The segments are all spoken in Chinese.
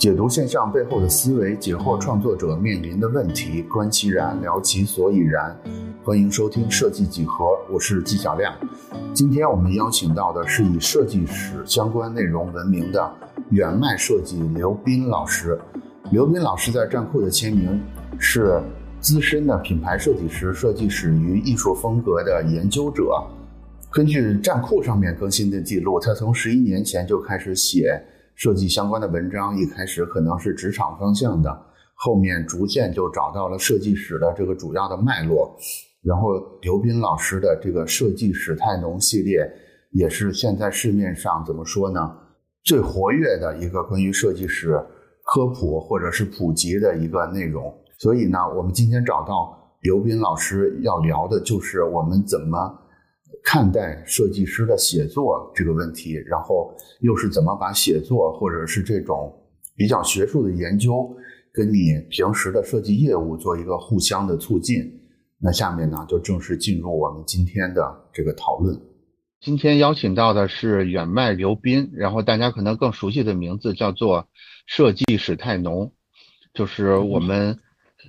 解读现象背后的思维，解惑创作者面临的问题，观其然，聊其所以然。欢迎收听设计几何，我是纪晓亮。今天我们邀请到的是以设计史相关内容闻名的远迈设计刘斌老师。刘斌老师在站酷的签名是资深的品牌设计师、设计史与艺术风格的研究者。根据站酷上面更新的记录，他从十一年前就开始写设计相关的文章。一开始可能是职场方向的，后面逐渐就找到了设计史的这个主要的脉络。然后刘斌老师的这个设计史太浓系列，也是现在市面上怎么说呢，最活跃的一个关于设计史科普或者是普及的一个内容。所以呢，我们今天找到刘斌老师要聊的就是我们怎么看待设计师的写作这个问题，然后又是怎么把写作或者是这种比较学术的研究，跟你平时的设计业务做一个互相的促进。那下面呢，就正式进入我们今天的这个讨论。今天邀请到的是远迈刘斌，然后大家可能更熟悉的名字叫做设计史太浓，就是我们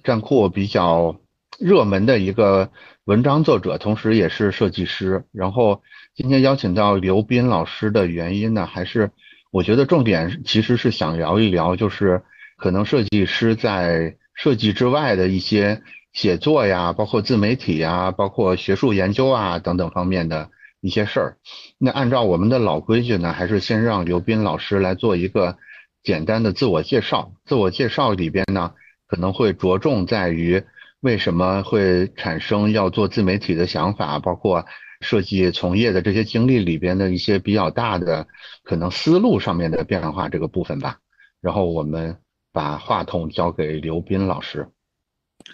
站酷比较热门的一个文章作者，同时也是设计师。然后今天邀请到刘斌老师的原因呢，还是我觉得重点其实是想聊一聊，就是可能设计师在设计之外的一些。写作呀，包括自媒体呀，包括学术研究啊等等方面的一些事儿。那按照我们的老规矩呢，还是先让刘斌老师来做一个简单的自我介绍。自我介绍里边呢，可能会着重在于为什么会产生要做自媒体的想法，包括设计从业的这些经历里边的一些比较大的可能思路上面的变化这个部分吧。然后我们把话筒交给刘斌老师。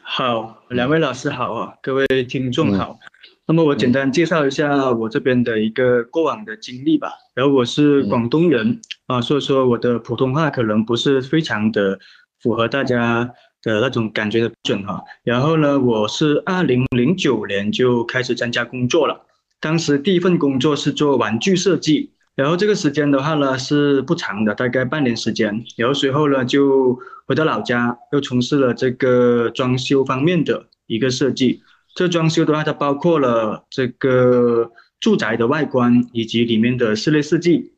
好，两位老师好啊，各位听众好。那么我简单介绍一下我这边的一个过往的经历吧。然后我是广东人啊，所以说我的普通话可能不是非常的符合大家的那种感觉的准哈。然后呢，我是二零零九年就开始参加工作了，当时第一份工作是做玩具设计。然后这个时间的话呢是不长的，大概半年时间。然后随后呢就回到老家，又从事了这个装修方面的一个设计。这装修的话，它包括了这个住宅的外观以及里面的室内设计。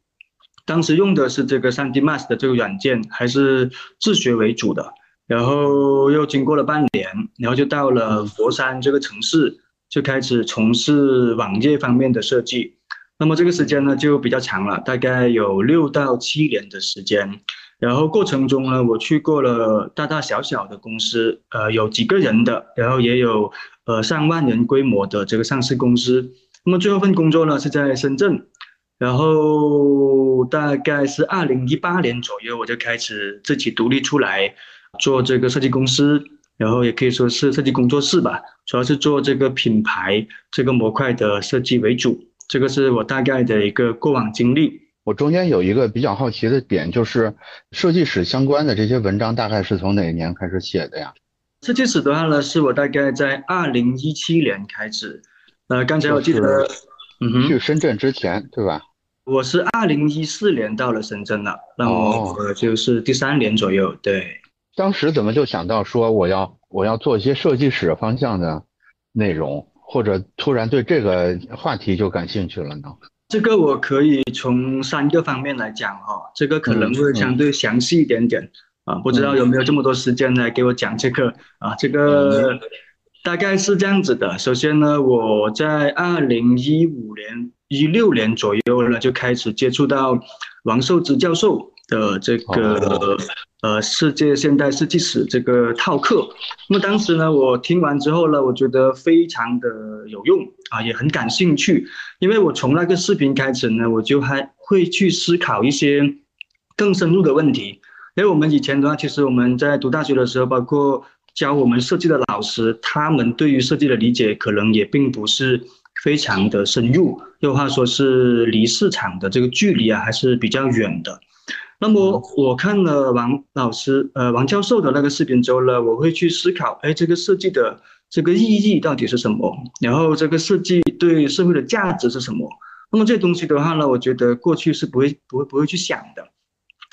当时用的是这个 3D Max 的这个软件，还是自学为主的。然后又经过了半年，然后就到了佛山这个城市，就开始从事网页方面的设计。那么这个时间呢就比较长了，大概有六到七年的时间。然后过程中呢，我去过了大大小小的公司，呃，有几个人的，然后也有呃上万人规模的这个上市公司。那么最后份工作呢是在深圳，然后大概是二零一八年左右，我就开始自己独立出来做这个设计公司，然后也可以说是设计工作室吧，主要是做这个品牌这个模块的设计为主。这个是我大概的一个过往经历。我中间有一个比较好奇的点，就是设计史相关的这些文章，大概是从哪一年开始写的呀？设计史的话呢，是我大概在二零一七年开始。呃，刚才我记得，嗯哼，去深圳之前，对吧？我是二零一四年到了深圳了，那么就是第三年左右。对，当时怎么就想到说我要我要做一些设计史方向的内容？或者突然对这个话题就感兴趣了呢？这个我可以从三个方面来讲哈，这个可能会相对详细一点点啊，不知道有没有这么多时间来给我讲这个啊？这个 大概是这样子的。首先呢，我在二零一五年、一六年左右呢就开始接触到王寿之教授的这个。呃，世界现代设计史这个套课，那么当时呢，我听完之后呢，我觉得非常的有用啊，也很感兴趣。因为我从那个视频开始呢，我就还会去思考一些更深入的问题。因为我们以前的话，其实我们在读大学的时候，包括教我们设计的老师，他们对于设计的理解可能也并不是非常的深入，又话说是离市场的这个距离啊，还是比较远的。那么我看了王老师，呃，王教授的那个视频之后呢，我会去思考，哎，这个设计的这个意义到底是什么？然后这个设计对社会的价值是什么？那么这东西的话呢，我觉得过去是不会、不会、不会去想的。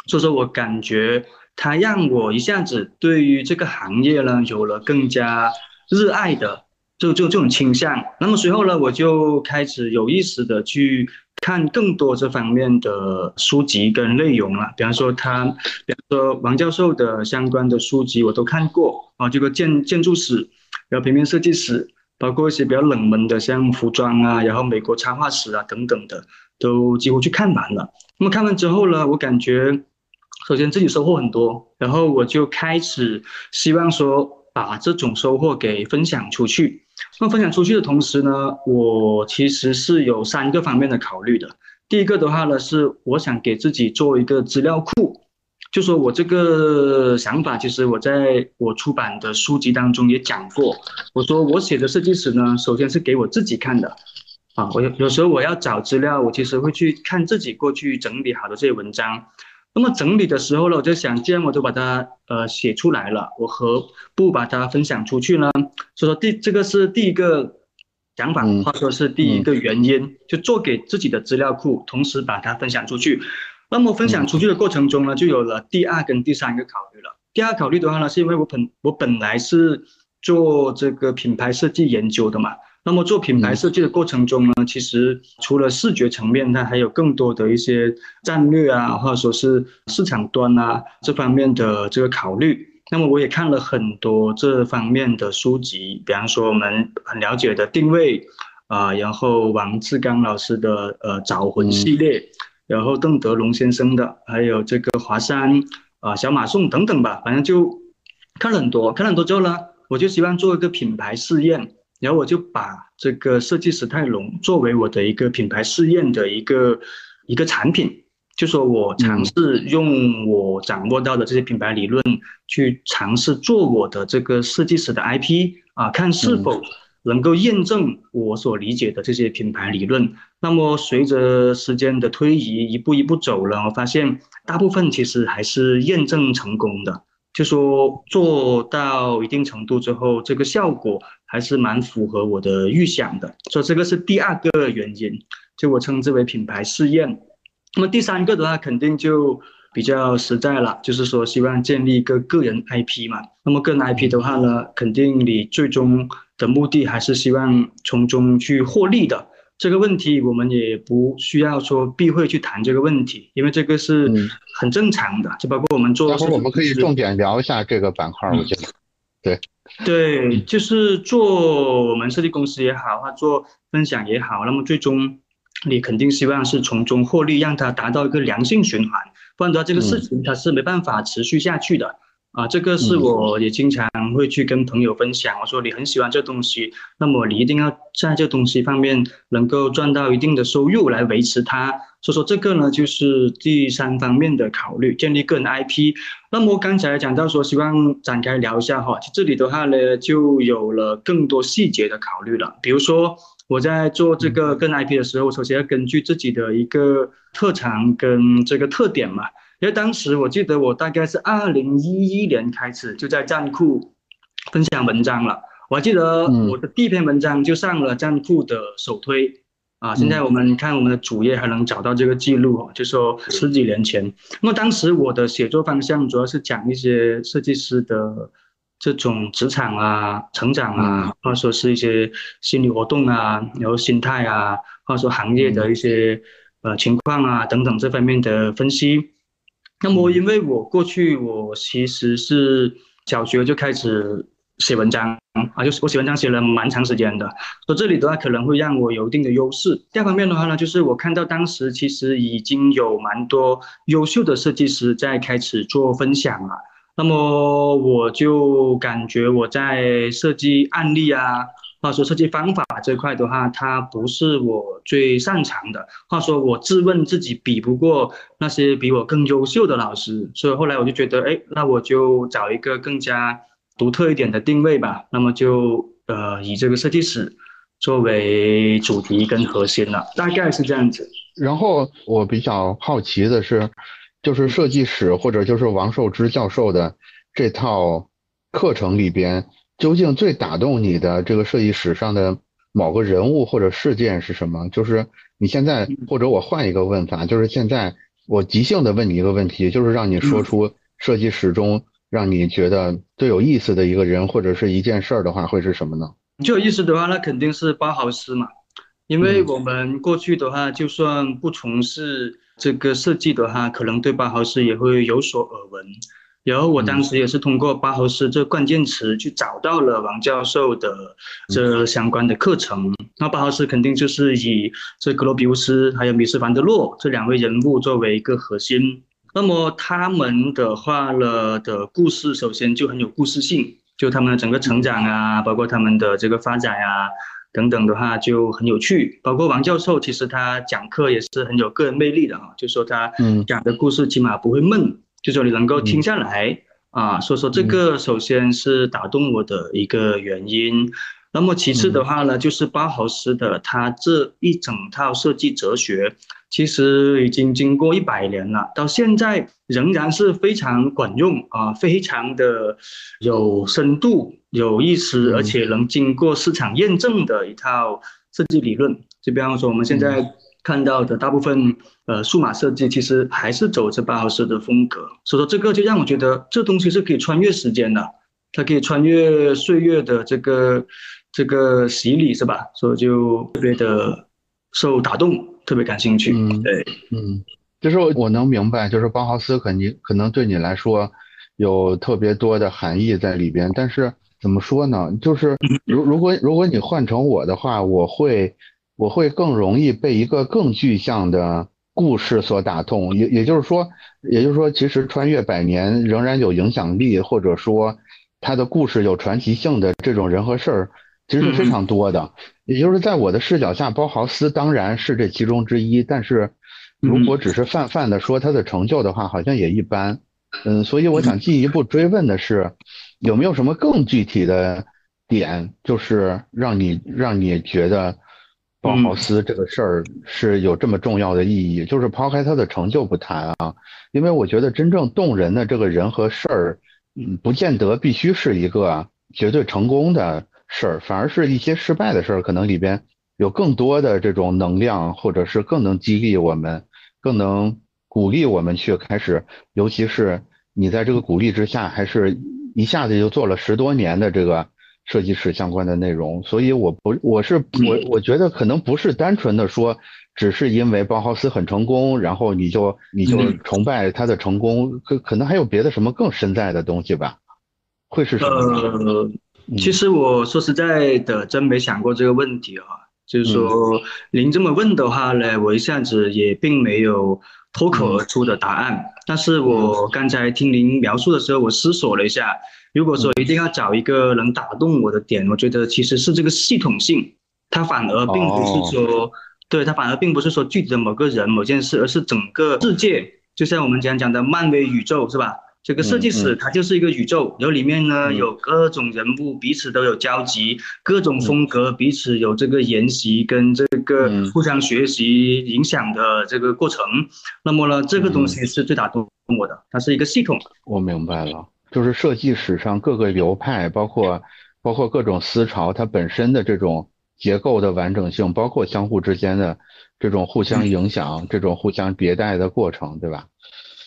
所以说我感觉它让我一下子对于这个行业呢有了更加热爱的就就这种倾向。那么随后呢，我就开始有意识的去看更多这方面的书籍跟内容了。比方说他，比方说王教授的相关的书籍我都看过啊，这个建建筑史，然后平面设计史。包括一些比较冷门的，像服装啊，然后美国插画史啊等等的，都几乎去看完了。那么看完之后呢，我感觉首先自己收获很多，然后我就开始希望说把这种收获给分享出去。那分享出去的同时呢，我其实是有三个方面的考虑的。第一个的话呢，是我想给自己做一个资料库。就说我这个想法，其实我在我出版的书籍当中也讲过。我说我写的设计史呢，首先是给我自己看的，啊，我有有时候我要找资料，我其实会去看自己过去整理好的这些文章。那么整理的时候呢，我就想，既然我都把它呃写出来了，我何不把它分享出去呢？所以说第这个是第一个想法，或者说是第一个原因，就做给自己的资料库，同时把它分享出去。那么分享出去的过程中呢，就有了第二跟第三个考虑了。第二考虑的话呢，是因为我本我本来是做这个品牌设计研究的嘛。那么做品牌设计的过程中呢，其实除了视觉层面，它还有更多的一些战略啊，或者说是市场端啊这方面的这个考虑。那么我也看了很多这方面的书籍，比方说我们很了解的定位啊，然后王志刚老师的呃找魂系列。然后邓德龙先生的，还有这个华山啊、小马送等等吧，反正就看了很多，看了很多之后呢，我就希望做一个品牌试验，然后我就把这个设计史泰龙作为我的一个品牌试验的一个一个产品，就说我尝试用我掌握到的这些品牌理论去尝试做我的这个设计师的 IP 啊，看是否。能够验证我所理解的这些品牌理论，那么随着时间的推移，一步一步走了，我发现大部分其实还是验证成功的，就说做到一定程度之后，这个效果还是蛮符合我的预想的，所以这个是第二个原因，就我称之为品牌试验。那么第三个的话，肯定就。比较实在了，就是说希望建立一个个人 IP 嘛。那么个人 IP 的话呢，肯定你最终的目的还是希望从中去获利的。这个问题我们也不需要说避讳去谈这个问题，因为这个是很正常的。就包括我们做，待会儿我们可以重点聊一下这个板块，我觉得，对，对，就是做我们设计公司也好，或做分享也好，那么最终你肯定希望是从中获利，让它达到一个良性循环。不然的话，这个事情它是没办法持续下去的啊！这个是我也经常会去跟朋友分享。我说你很喜欢这东西，那么你一定要在这东西方面能够赚到一定的收入来维持它。所以说这个呢，就是第三方面的考虑，建立个人 IP。那么刚才讲到说，希望展开聊一下哈，这里的话呢，就有了更多细节的考虑了，比如说。我在做这个个人 IP 的时候，首先要根据自己的一个特长跟这个特点嘛。因为当时我记得我大概是二零一一年开始就在站酷分享文章了。我还记得我的第一篇文章就上了站酷的首推啊。现在我们看我们的主页还能找到这个记录，就说十几年前。那么当时我的写作方向主要是讲一些设计师的。这种职场啊、成长啊，或者说是一些心理活动啊，然后心态啊，或者说行业的一些呃情况啊等等这方面的分析。那么，因为我过去我其实是小学就开始写文章啊，就是我写文章写了蛮长时间的，所以这里的话可能会让我有一定的优势。第二方面的话呢，就是我看到当时其实已经有蛮多优秀的设计师在开始做分享了。那么我就感觉我在设计案例啊，话说设计方法这块的话，它不是我最擅长的。话说我自问自己比不过那些比我更优秀的老师，所以后来我就觉得，哎，那我就找一个更加独特一点的定位吧。那么就呃以这个设计史作为主题跟核心了，大概是这样子。然后我比较好奇的是。就是设计史，或者就是王寿之教授的这套课程里边，究竟最打动你的这个设计史上的某个人物或者事件是什么？就是你现在，或者我换一个问法，就是现在我即兴的问你一个问题，就是让你说出设计史中让你觉得最有意思的一个人或者是一件事儿的话，会是什么呢？最有意思的话，那肯定是包豪斯嘛，因为我们过去的话，就算不从事这个设计的话，可能对包豪斯也会有所耳闻。然后我当时也是通过巴豪斯这关键词去找到了王教授的这相关的课程。那巴豪斯肯定就是以这格罗比乌斯还有米斯凡德洛这两位人物作为一个核心。那么他们的话了的故事，首先就很有故事性，就他们的整个成长啊，包括他们的这个发展啊等等的话就很有趣。包括王教授其实他讲课也是很有个人魅力的哈，就说他讲的故事起码不会闷。就说你能够听下来啊，所以说这个首先是打动我的一个原因。那么其次的话呢，就是包豪斯的他这一整套设计哲学，其实已经经过一百年了，到现在仍然是非常管用啊，非常的有深度、有意思，而且能经过市场验证的一套设计理论。就比方说我们现在。看到的大部分呃数码设计其实还是走着包豪斯的风格，所以说这个就让我觉得这东西是可以穿越时间的，它可以穿越岁月的这个这个洗礼是吧？所以就特别的受打动，特别感兴趣。嗯，对，嗯，就是我我能明白，就是包豪斯肯定可能对你来说有特别多的含义在里边，但是怎么说呢？就是如如果如果你换成我的话，我会。我会更容易被一个更具象的故事所打动，也也就是说，也就是说，其实穿越百年仍然有影响力，或者说他的故事有传奇性的这种人和事儿，其实是非常多的。也就是在我的视角下，包豪斯当然是这其中之一，但是如果只是泛泛的说他的成就的话，好像也一般。嗯，所以我想进一步追问的是，有没有什么更具体的点，就是让你让你觉得。包豪斯这个事儿是有这么重要的意义，就是抛开他的成就不谈啊，因为我觉得真正动人的这个人和事儿，嗯，不见得必须是一个绝对成功的事儿，反而是一些失败的事儿，可能里边有更多的这种能量，或者是更能激励我们，更能鼓励我们去开始，尤其是你在这个鼓励之下，还是一下子就做了十多年的这个。设计师相关的内容，所以我不，我是我，我觉得可能不是单纯的说，只是因为包豪斯很成功，然后你就你就崇拜他的成功，可可能还有别的什么更深在的东西吧？会是什么？呃，其实我说实在的，真没想过这个问题啊。就是说，您这么问的话呢，我一下子也并没有脱口而出的答案。但是我刚才听您描述的时候，我思索了一下。如果说一定要找一个能打动我的点，我觉得其实是这个系统性，它反而并不是说，对它反而并不是说具体的某个人、某件事，而是整个世界。就像我们讲讲的漫威宇宙，是吧？这个设计史它就是一个宇宙，然后里面呢有各种人物彼此都有交集，各种风格彼此有这个研习跟这个互相学习影响的这个过程。那么呢，这个东西是最打动我的，它是一个系统。我明白了。就是设计史上各个流派，包括包括各种思潮，它本身的这种结构的完整性，包括相互之间的这种互相影响、这种互相迭代的过程，对吧？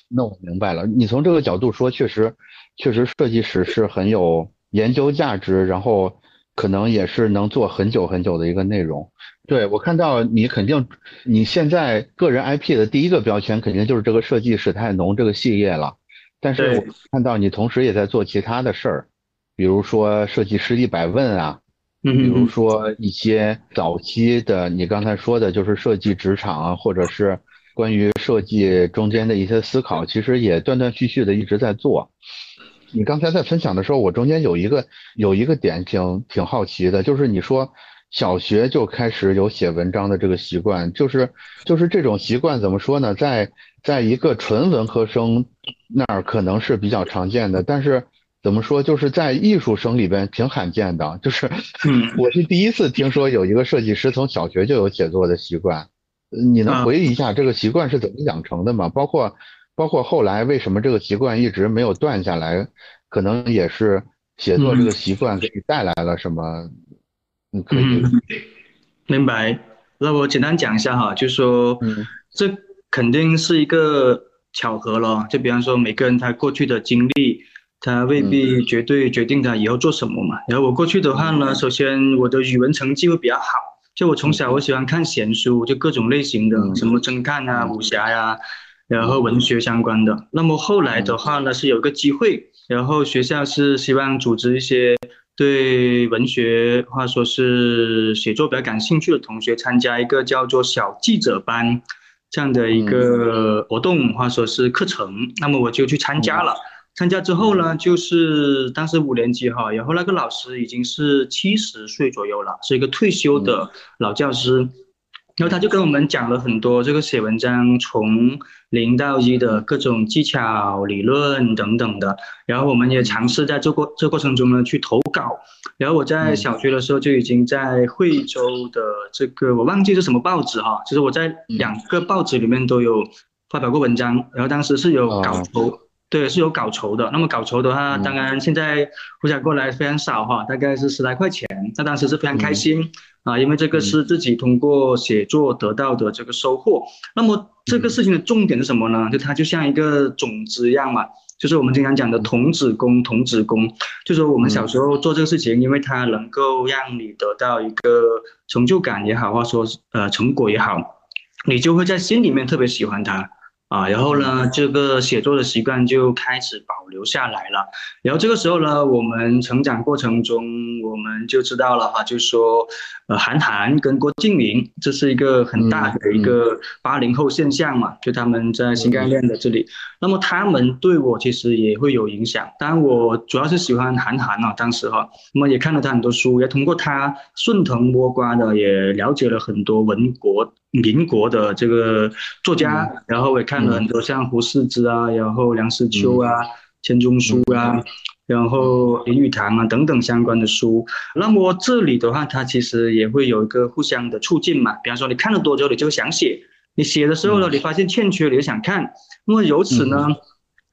那我明白了。你从这个角度说，确实，确实设计史是很有研究价值，然后可能也是能做很久很久的一个内容。对我看到你肯定，你现在个人 IP 的第一个标签肯定就是这个设计史太浓这个系列了。但是我看到你同时也在做其他的事儿，比如说设计师一百问啊，嗯，比如说一些早期的你刚才说的，就是设计职场啊，或者是关于设计中间的一些思考，其实也断断续续的一直在做。你刚才在分享的时候，我中间有一个有一个点挺挺好奇的，就是你说小学就开始有写文章的这个习惯，就是就是这种习惯怎么说呢？在在一个纯文科生那儿可能是比较常见的，但是怎么说，就是在艺术生里边挺罕见的。就是 我是第一次听说有一个设计师从小学就有写作的习惯。你能回忆一下这个习惯是怎么养成的吗？包括包括后来为什么这个习惯一直没有断下来？可能也是写作这个习惯给你带来了什么？你可以明白。那我简单讲一下哈，就说这。肯定是一个巧合了。就比方说，每个人他过去的经历，他未必绝对决定他以后做什么嘛。然后我过去的话呢，首先我的语文成绩会比较好，就我从小我喜欢看闲书，就各种类型的，什么侦探啊、武侠呀，然后文学相关的。那么后来的话呢，是有个机会，然后学校是希望组织一些。对文学，或者说是写作比较感兴趣的同学，参加一个叫做小记者班这样的一个活动，或者说是课程，那么我就去参加了。参加之后呢，就是当时五年级哈，然后那个老师已经是七十岁左右了，是一个退休的老教师。然后他就跟我们讲了很多这个写文章从零到一的各种技巧、理论等等的。然后我们也尝试在这过这过程中呢去投稿。然后我在小学的时候就已经在惠州的这个我忘记是什么报纸哈，就是我在两个报纸里面都有发表过文章。然后当时是有稿酬，对，是有稿酬的。那么稿酬的话，当然现在回想过来非常少哈，大概是十来块钱。那当时是非常开心。啊，因为这个是自己通过写作得到的这个收获。那么这个事情的重点是什么呢？就它就像一个种子一样嘛，就是我们经常讲的童子功，童子功，就说我们小时候做这个事情，因为它能够让你得到一个成就感也好，或者说呃成果也好，你就会在心里面特别喜欢它。啊，然后呢，这个写作的习惯就开始保留下来了。然后这个时候呢，我们成长过程中，我们就知道了哈，就说，呃，韩寒跟郭敬明，这是一个很大的一个八零后现象嘛，就他们在新概念的这里。那么他们对我其实也会有影响。当然，我主要是喜欢韩寒啊，当时哈，那么也看了他很多书，也通过他顺藤摸瓜的，也了解了很多文国。民国的这个作家，然后也看了很多像胡适之啊，然后梁实秋啊、钱钟书啊，然后林语堂啊等等相关的书。那么这里的话，它其实也会有一个互相的促进嘛。比方说，你看了多之后，你就想写；你写的时候呢，你发现欠缺，你就想看。那么由此呢，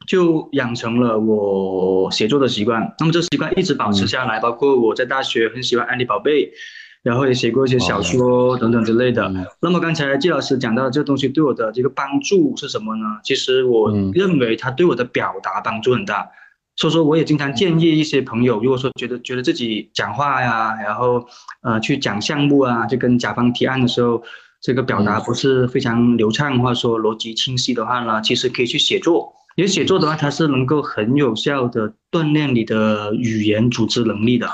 就养成了我写作的习惯。那么这习惯一直保持下来，包括我在大学很喜欢《安妮宝贝》。然后也写过一些小说等等之类的。那么刚才季老师讲到这个东西对我的这个帮助是什么呢？其实我认为它对我的表达帮助很大。所以说我也经常建议一些朋友，如果说觉得觉得自己讲话呀，然后呃去讲项目啊，就跟甲方提案的时候，这个表达不是非常流畅，或者说逻辑清晰的话呢，其实可以去写作。因为写作的话，它是能够很有效的锻炼你的语言组织能力的。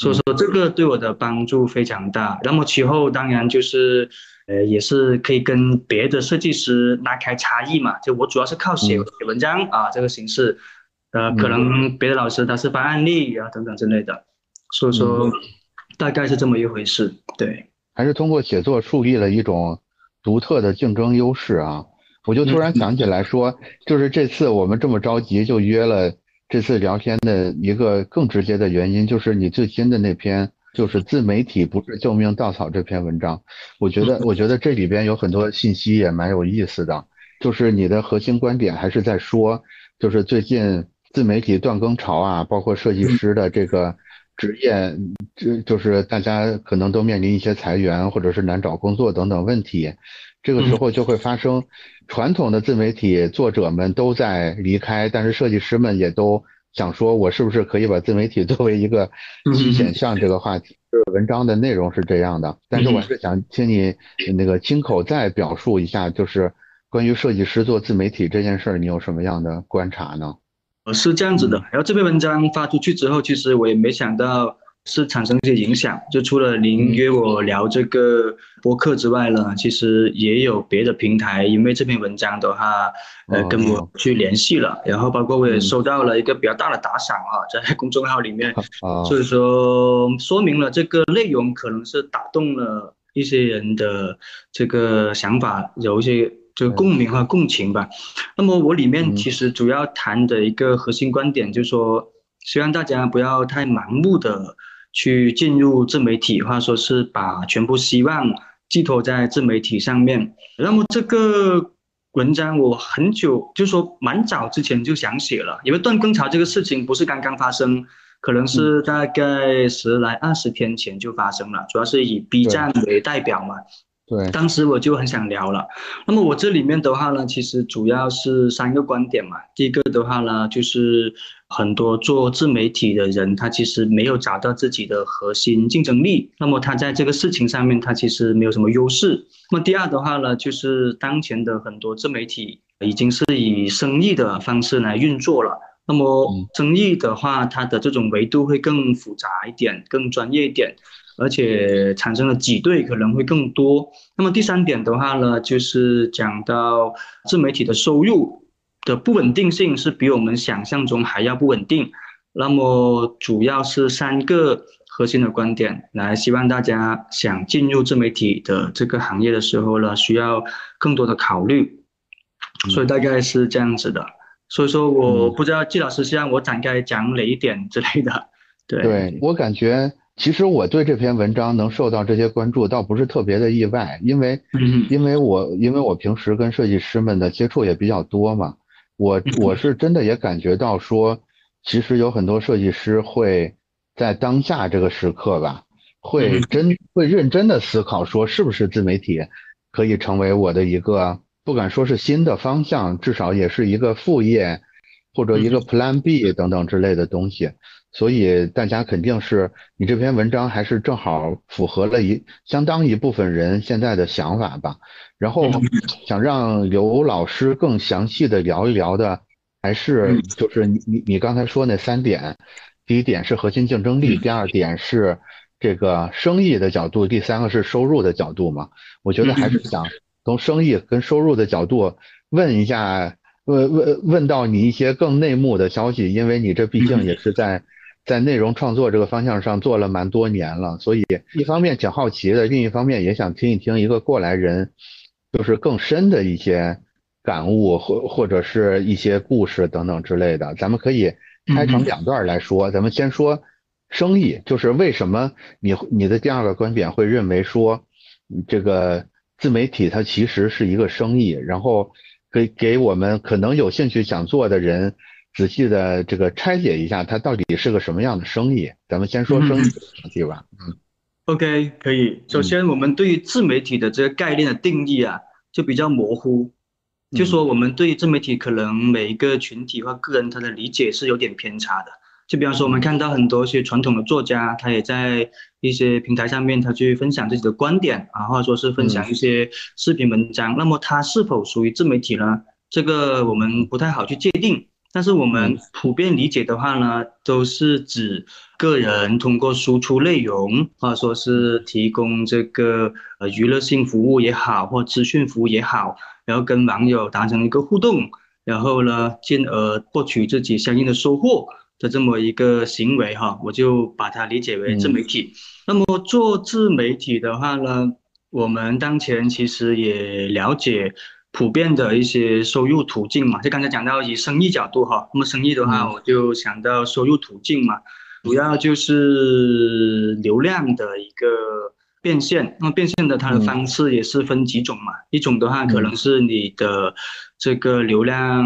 所以说这个对我的帮助非常大。那么其后当然就是，呃，也是可以跟别的设计师拉开差异嘛。就我主要是靠写写文章啊这个形式，呃，可能别的老师他是发案例啊等等之类的。所以说大概是这么一回事。对，还是通过写作树立了一种独特的竞争优势啊。我就突然想起来说，就是这次我们这么着急就约了。这次聊天的一个更直接的原因，就是你最新的那篇，就是自媒体不是救命稻草这篇文章。我觉得，我觉得这里边有很多信息也蛮有意思的。就是你的核心观点还是在说，就是最近自媒体断更潮啊，包括设计师的这个职业，这就是大家可能都面临一些裁员或者是难找工作等等问题。这个时候就会发生，传统的自媒体作者们都在离开，但是设计师们也都想说，我是不是可以把自媒体作为一个新选项？这个话题，就是文章的内容是这样的，但是我是想请你那个亲口再表述一下，就是关于设计师做自媒体这件事儿，你有什么样的观察呢？呃，是这样子的，然后这篇文章发出去之后，其实我也没想到。是产生一些影响，就除了您约我聊这个播客之外呢，其实也有别的平台，因为这篇文章的话，呃，跟我去联系了，然后包括我也收到了一个比较大的打赏啊，在公众号里面，所以说说明了这个内容可能是打动了一些人的这个想法，有一些就共鸣和共情吧。那么我里面其实主要谈的一个核心观点就是说，希望大家不要太盲目的。去进入自媒体，或者说是把全部希望寄托在自媒体上面。那么这个文章我很久，就说蛮早之前就想写了，因为断更潮这个事情不是刚刚发生，可能是大概十来二十天前就发生了，主要是以 B 站为代表嘛。对，当时我就很想聊了。那么我这里面的话呢，其实主要是三个观点嘛。第一个的话呢，就是很多做自媒体的人，他其实没有找到自己的核心竞争力，那么他在这个事情上面，他其实没有什么优势。那么第二的话呢，就是当前的很多自媒体已经是以生意的方式来运作了。那么生意的话，它的这种维度会更复杂一点，更专业一点。而且产生的挤兑可能会更多。那么第三点的话呢，就是讲到自媒体的收入的不稳定性是比我们想象中还要不稳定。那么主要是三个核心的观点，来希望大家想进入自媒体的这个行业的时候呢，需要更多的考虑。所以大概是这样子的。所以说，我不知道季老师希望我展开讲哪一点之类的。对，对我感觉。其实我对这篇文章能受到这些关注，倒不是特别的意外，因为，因为我因为我平时跟设计师们的接触也比较多嘛，我我是真的也感觉到说，其实有很多设计师会在当下这个时刻吧，会真会认真的思考说，是不是自媒体可以成为我的一个，不敢说是新的方向，至少也是一个副业，或者一个 Plan B 等等之类的东西。所以大家肯定是你这篇文章还是正好符合了一相当一部分人现在的想法吧。然后想让刘老师更详细的聊一聊的，还是就是你你你刚才说那三点，第一点是核心竞争力，第二点是这个生意的角度，第三个是收入的角度嘛。我觉得还是想从生意跟收入的角度问一下，问问问到你一些更内幕的消息，因为你这毕竟也是在。在内容创作这个方向上做了蛮多年了，所以一方面挺好奇的，另一方面也想听一听一个过来人，就是更深的一些感悟或或者是一些故事等等之类的。咱们可以拆成两段来说，咱们先说生意，就是为什么你你的第二个观点会认为说这个自媒体它其实是一个生意，然后给给我们可能有兴趣想做的人。仔细的这个拆解一下，它到底是个什么样的生意？咱们先说生意问题吧。嗯，OK，可以。首先，我们对于自媒体的这个概念的定义啊，就比较模糊。就说我们对自媒体可能每一个群体或个人他的理解是有点偏差的。就比方说，我们看到很多一些传统的作家，他也在一些平台上面，他去分享自己的观点啊，或者说是分享一些视频文章。那么，他是否属于自媒体呢？这个我们不太好去界定。但是我们普遍理解的话呢，都是指个人通过输出内容，或者说是提供这个呃娱乐性服务也好，或资讯服务也好，然后跟网友达成一个互动，然后呢，进而获取自己相应的收获的这么一个行为哈，我就把它理解为自媒体。那么做自媒体的话呢，我们当前其实也了解。普遍的一些收入途径嘛，就刚才讲到以生意角度哈，那么生意的话，我就想到收入途径嘛，主要就是流量的一个变现。那么变现的它的方式也是分几种嘛，一种的话可能是你的这个流量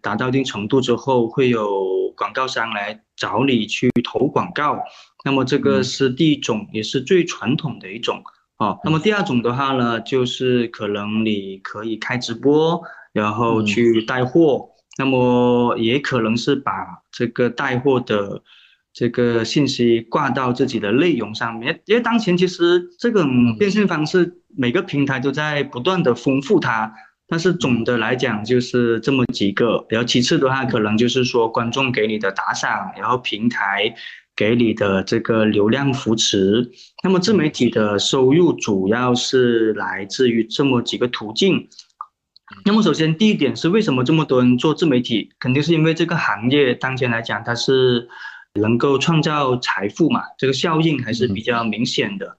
达到一定程度之后，会有广告商来找你去投广告，那么这个是第一种，也是最传统的一种。好，那么第二种的话呢，就是可能你可以开直播，然后去带货，那么也可能是把这个带货的这个信息挂到自己的内容上面。因为当前其实这种变现方式，每个平台都在不断的丰富它，但是总的来讲就是这么几个。然后其次的话，可能就是说观众给你的打赏，然后平台。给你的这个流量扶持，那么自媒体的收入主要是来自于这么几个途径。那么首先第一点是为什么这么多人做自媒体，肯定是因为这个行业当前来讲它是能够创造财富嘛，这个效应还是比较明显的。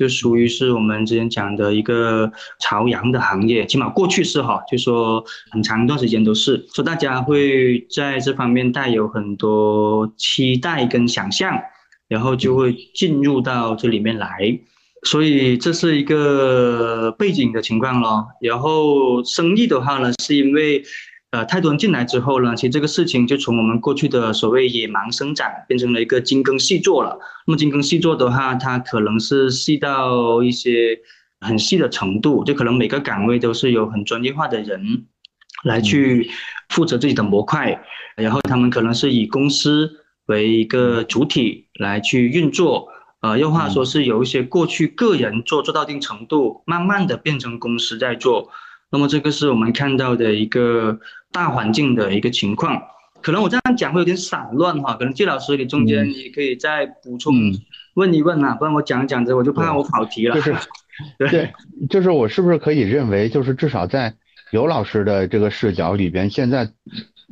就属于是我们之前讲的一个朝阳的行业，起码过去是哈，就说很长一段时间都是说大家会在这方面带有很多期待跟想象，然后就会进入到这里面来，所以这是一个背景的情况咯。然后生意的话呢，是因为。呃，太多人进来之后呢，其实这个事情就从我们过去的所谓野蛮生长，变成了一个精耕细作了。那么精耕细作的话，它可能是细到一些很细的程度，就可能每个岗位都是有很专业化的人来去负责自己的模块，然后他们可能是以公司为一个主体来去运作，呃，又话说是有一些过去个人做做到一定程度，慢慢的变成公司在做，那么这个是我们看到的一个大环境的一个情况。可能我这样讲会有点散乱哈，可能季老师你中间你可以再补充问一问啊，不然我讲着讲着我就怕我跑题了。就是，对，就是我是不是可以认为，就是至少在刘老师的这个视角里边，现在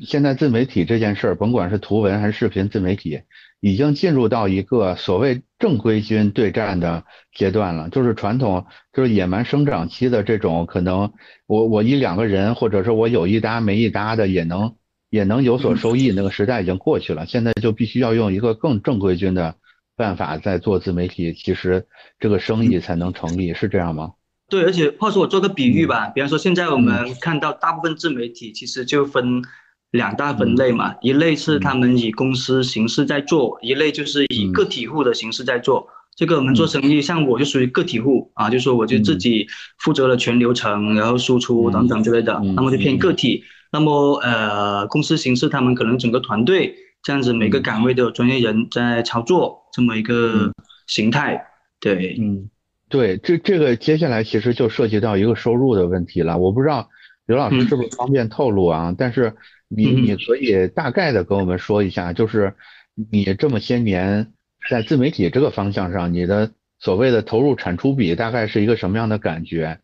现在自媒体这件事儿，甭管是图文还是视频自媒体，已经进入到一个所谓正规军对战的阶段了。就是传统就是野蛮生长期的这种可能，我我一两个人，或者说我有一搭没一搭的也能。也能有所收益，那个时代已经过去了，现在就必须要用一个更正规军的办法在做自媒体，其实这个生意才能成立，是这样吗？对，而且或者说我做个比喻吧，比方说现在我们看到大部分自媒体其实就分两大分类嘛，一类是他们以公司形式在做，一类就是以个体户的形式在做。这个我们做生意，像我就属于个体户啊，就说我就自己负责了全流程，然后输出等等之类的，那么就偏个体。那么，呃，公司形式，他们可能整个团队这样子，每个岗位都有专业人在操作，这么一个形态。对，嗯，对，这这个接下来其实就涉及到一个收入的问题了。我不知道刘老师是不是方便透露啊？但是你你可以大概的跟我们说一下，就是你这么些年在自媒体这个方向上，你的所谓的投入产出比大概是一个什么样的感觉？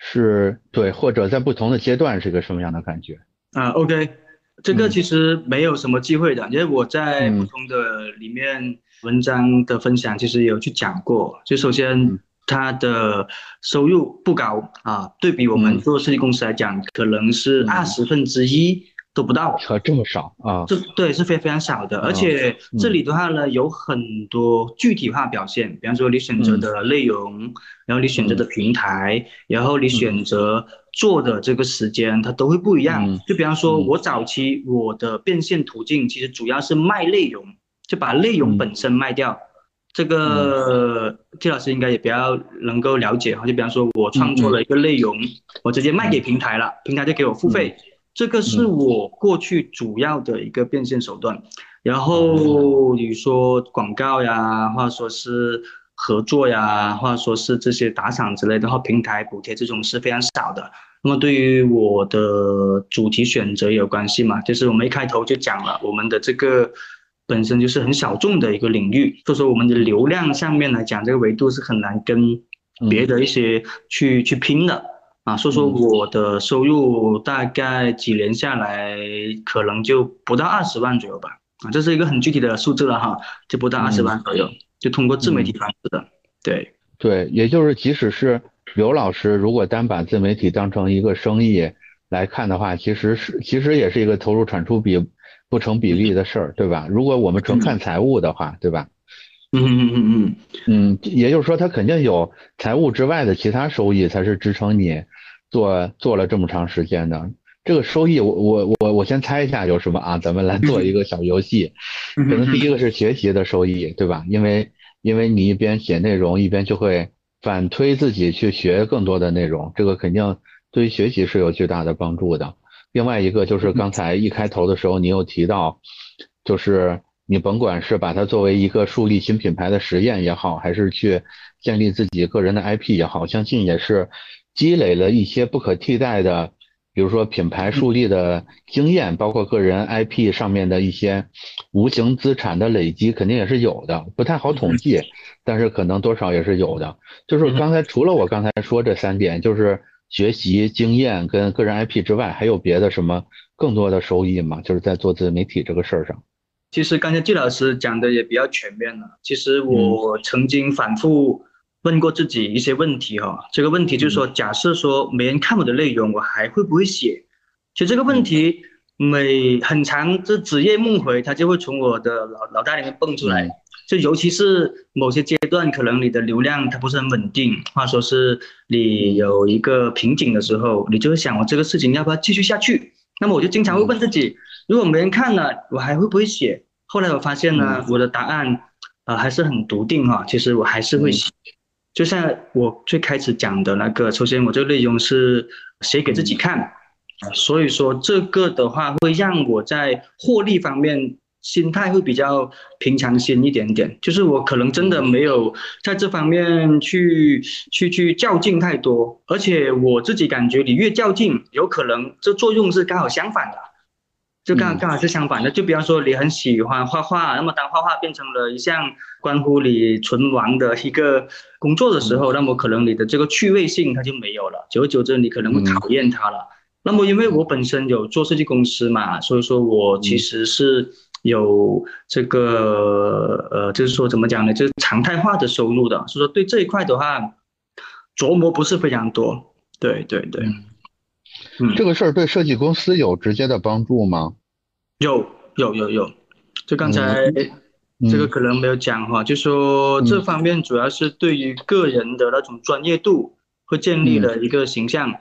是对，或者在不同的阶段是一个什么样的感觉啊？OK，这个其实没有什么机会的，因为我在不同的里面文章的分享，其实有去讲过。就首先，它的收入不高啊，对比我们做设计公司来讲，可能是二十分之一。都不到，车这么少啊？这对是非非常少的，而且这里的话呢，有很多具体化表现，比方说你选择的内容，然后你选择的平台，然后你选择做的这个时间，它都会不一样。就比方说，我早期我的变现途径其实主要是卖内容，就把内容本身卖掉。这个季老师应该也比较能够了解哈。就比方说，我创作了一个内容，我直接卖给平台了，平台就给我付费。这个是我过去主要的一个变现手段，然后你说广告呀，或者说是合作呀，或者说是这些打赏之类的，话平台补贴这种是非常少的。那么对于我的主题选择有关系嘛？就是我们一开头就讲了，我们的这个本身就是很小众的一个领域，所以说我们的流量上面来讲，这个维度是很难跟别的一些去去拼的。啊，所以说我的收入大概几年下来，可能就不到二十万左右吧。啊，这是一个很具体的数字了哈，就不到二十万左右，就通过自媒体方式的。对对，也就是即使是刘老师，如果单把自媒体当成一个生意来看的话，其实是其实也是一个投入产出比不成比例的事儿，对吧？如果我们纯看财务的话，对吧？嗯嗯嗯嗯嗯，也就是说，他肯定有财务之外的其他收益，才是支撑你。做做了这么长时间的这个收益，我我我我先猜一下有什么啊？咱们来做一个小游戏，可能第一个是学习的收益，对吧？因为因为你一边写内容，一边就会反推自己去学更多的内容，这个肯定对于学习是有巨大的帮助的。另外一个就是刚才一开头的时候，你有提到，就是你甭管是把它作为一个树立新品牌的实验也好，还是去建立自己个人的 IP 也好，相信也是。积累了一些不可替代的，比如说品牌树立的经验，包括个人 IP 上面的一些无形资产的累积，肯定也是有的，不太好统计，但是可能多少也是有的。就是刚才除了我刚才说这三点，就是学习经验跟个人 IP 之外，还有别的什么更多的收益吗？就是在做自媒体这个事儿上。其实刚才季老师讲的也比较全面了。其实我曾经反复。问过自己一些问题哈，这个问题就是说，假设说没人看我的内容，我还会不会写？其实这个问题每很长，这子夜梦回，它就会从我的脑脑袋里面蹦出来。就尤其是某些阶段，可能你的流量它不是很稳定，或者说是你有一个瓶颈的时候，你就会想我这个事情要不要继续下去？那么我就经常会问自己，如果没人看了，我还会不会写？后来我发现呢，我的答案啊还是很笃定哈，其实我还是会写。就像我最开始讲的那个，首先我这个内容是写给自己看，所以说这个的话会让我在获利方面心态会比较平常心一点点，就是我可能真的没有在这方面去去去较劲太多，而且我自己感觉你越较劲，有可能这作用是刚好相反的。就刚刚好是相反的，就比方说你很喜欢画画，那么当画画变成了一项关乎你存亡的一个工作的时候，那么可能你的这个趣味性它就没有了，久而久之你可能会讨厌它了。那么因为我本身有做设计公司嘛，所以说我其实是有这个呃，就是说怎么讲呢，就是常态化的收入的，所以说对这一块的话琢磨不是非常多。对对对。嗯，这个事儿对设计公司有直接的帮助吗？有有有有，就刚才这个可能没有讲哈，就说这方面主要是对于个人的那种专业度会建立了一个形象，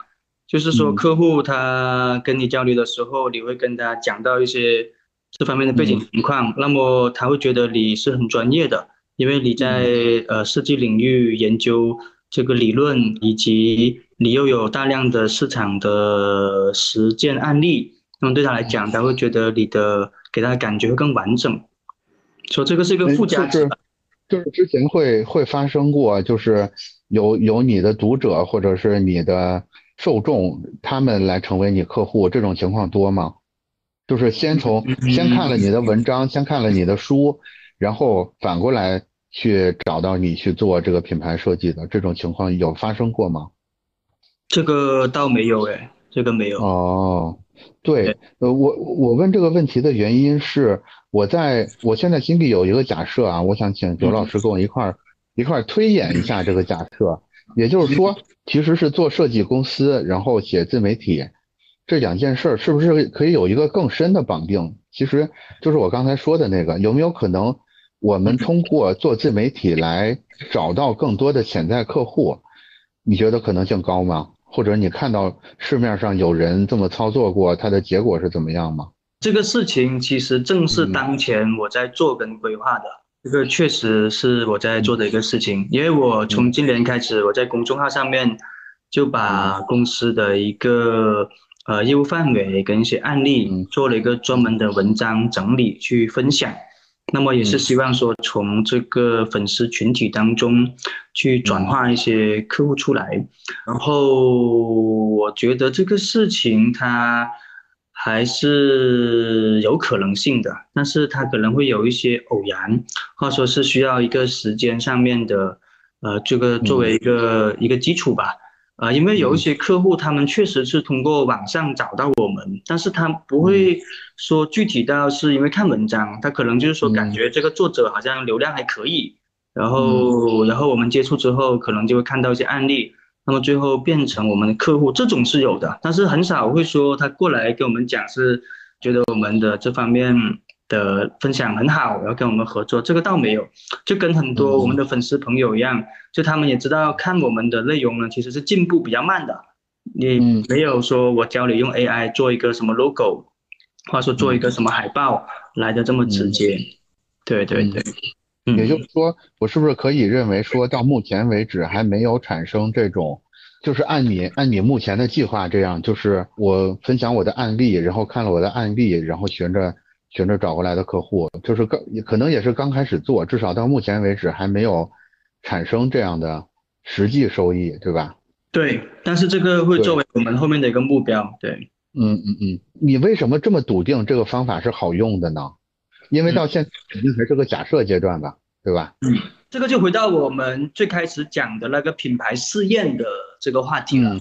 就是说客户他跟你交流的时候，你会跟他讲到一些这方面的背景情况，那么他会觉得你是很专业的，因为你在呃设计领域研究这个理论以及。你又有大量的市场的实践案例，那么对他来讲，他会觉得你的给他的感觉会更完整。说这个是一个附加值，就是之前会会发生过，就是有有你的读者或者是你的受众，他们来成为你客户，这种情况多吗？就是先从先看了你的文章，先看了你的书，然后反过来去找到你去做这个品牌设计的这种情况有发生过吗？这个倒没有哎，这个没有哦。对，呃，我我问这个问题的原因是，我在我现在心里有一个假设啊，我想请刘老师跟我一块儿一块儿推演一下这个假设。也就是说，其实是做设计公司，然后写自媒体这两件事儿，是不是可以有一个更深的绑定？其实就是我刚才说的那个，有没有可能我们通过做自媒体来找到更多的潜在客户？你觉得可能性高吗？或者你看到市面上有人这么操作过，它的结果是怎么样吗？这个事情其实正是当前我在做跟规划的，这个确实是我在做的一个事情。因为我从今年开始，我在公众号上面就把公司的一个呃业务范围跟一些案例做了一个专门的文章整理去分享。那么也是希望说，从这个粉丝群体当中去转化一些客户出来，然后我觉得这个事情它还是有可能性的，但是它可能会有一些偶然，或者说是需要一个时间上面的，呃，这个作为一个一个基础吧。啊，因为有一些客户，他们确实是通过网上找到我们，但是他不会说具体到是因为看文章，他可能就是说感觉这个作者好像流量还可以，然后然后我们接触之后，可能就会看到一些案例，那么最后变成我们的客户，这种是有的，但是很少会说他过来跟我们讲是觉得我们的这方面。的分享很好，要跟我们合作，这个倒没有，就跟很多我们的粉丝朋友一样，就他们也知道看我们的内容呢，其实是进步比较慢的。你没有说我教你用 AI 做一个什么 logo，或者说做一个什么海报来的这么直接。对对对，也就是说，我是不是可以认为说到目前为止还没有产生这种，就是按你按你目前的计划这样，就是我分享我的案例，然后看了我的案例，然后循着。寻着找过来的客户，就是刚可能也是刚开始做，至少到目前为止还没有产生这样的实际收益，对吧？对，但是这个会作为我们后面的一个目标。对，嗯嗯嗯，你为什么这么笃定这个方法是好用的呢？因为到现在肯定还是个假设阶段吧，对吧？嗯，这个就回到我们最开始讲的那个品牌试验的这个话题了，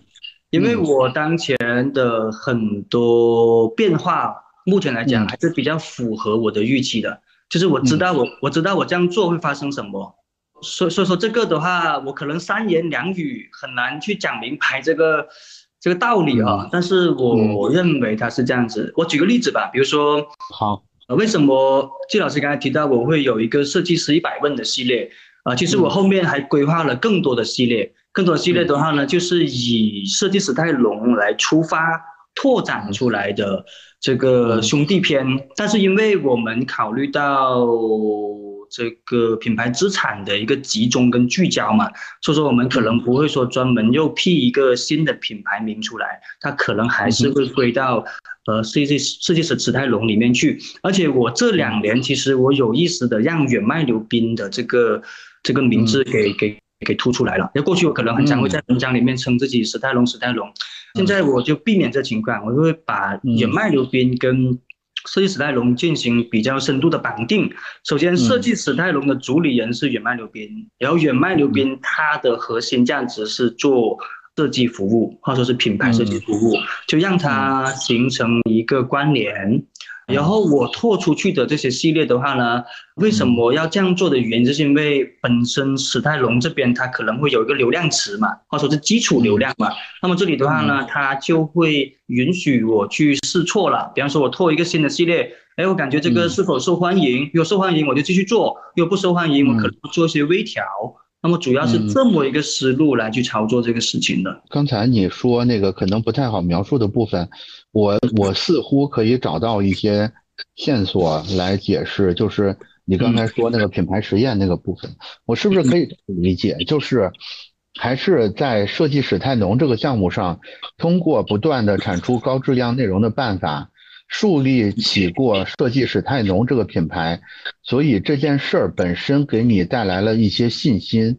因为我当前的很多变化。目前来讲还是比较符合我的预期的，就是我知道我我知道我这样做会发生什么，所所以说这个的话，我可能三言两语很难去讲明白这个这个道理啊。但是我认为它是这样子。我举个例子吧，比如说，好，为什么季老师刚才提到我会有一个设计师一百问的系列啊？其实我后面还规划了更多的系列，更多的系列的话呢，就是以设计史泰龙来出发拓展出来的。这个兄弟篇，但是因为我们考虑到这个品牌资产的一个集中跟聚焦嘛，所以说我们可能不会说专门又辟一个新的品牌名出来，它可能还是会归到呃设计设计师史泰龙里面去。而且我这两年其实我有意识的让远迈流冰的这个这个名字给给给突出来了。那过去我可能很常会在文章里面称自己史泰龙史泰龙，现在我就避免这情况，我就会把远脉流冰跟设计史泰龙进行比较深度的绑定。首先，设计史泰龙的主理人是远脉流冰，然后远脉流冰它的核心价值是做设计服务，或者说是品牌设计服务，就让它形成一个关联。然后我拓出去的这些系列的话呢，为什么要这样做的原因，就是因为本身史泰龙这边它可能会有一个流量池嘛，或者说是基础流量嘛。那么这里的话呢，它就会允许我去试错了。比方说，我拓一个新的系列，哎，我感觉这个是否受欢迎？如果受欢迎，我就继续做；如果不受欢迎，我可能做一些微调。那么主要是这么一个思路来去操作这个事情的。刚才你说那个可能不太好描述的部分，我我似乎可以找到一些线索来解释，就是你刚才说那个品牌实验那个部分，我是不是可以理解？就是还是在设计史泰龙这个项目上，通过不断的产出高质量内容的办法。树立起过设计史泰龙这个品牌，所以这件事儿本身给你带来了一些信心，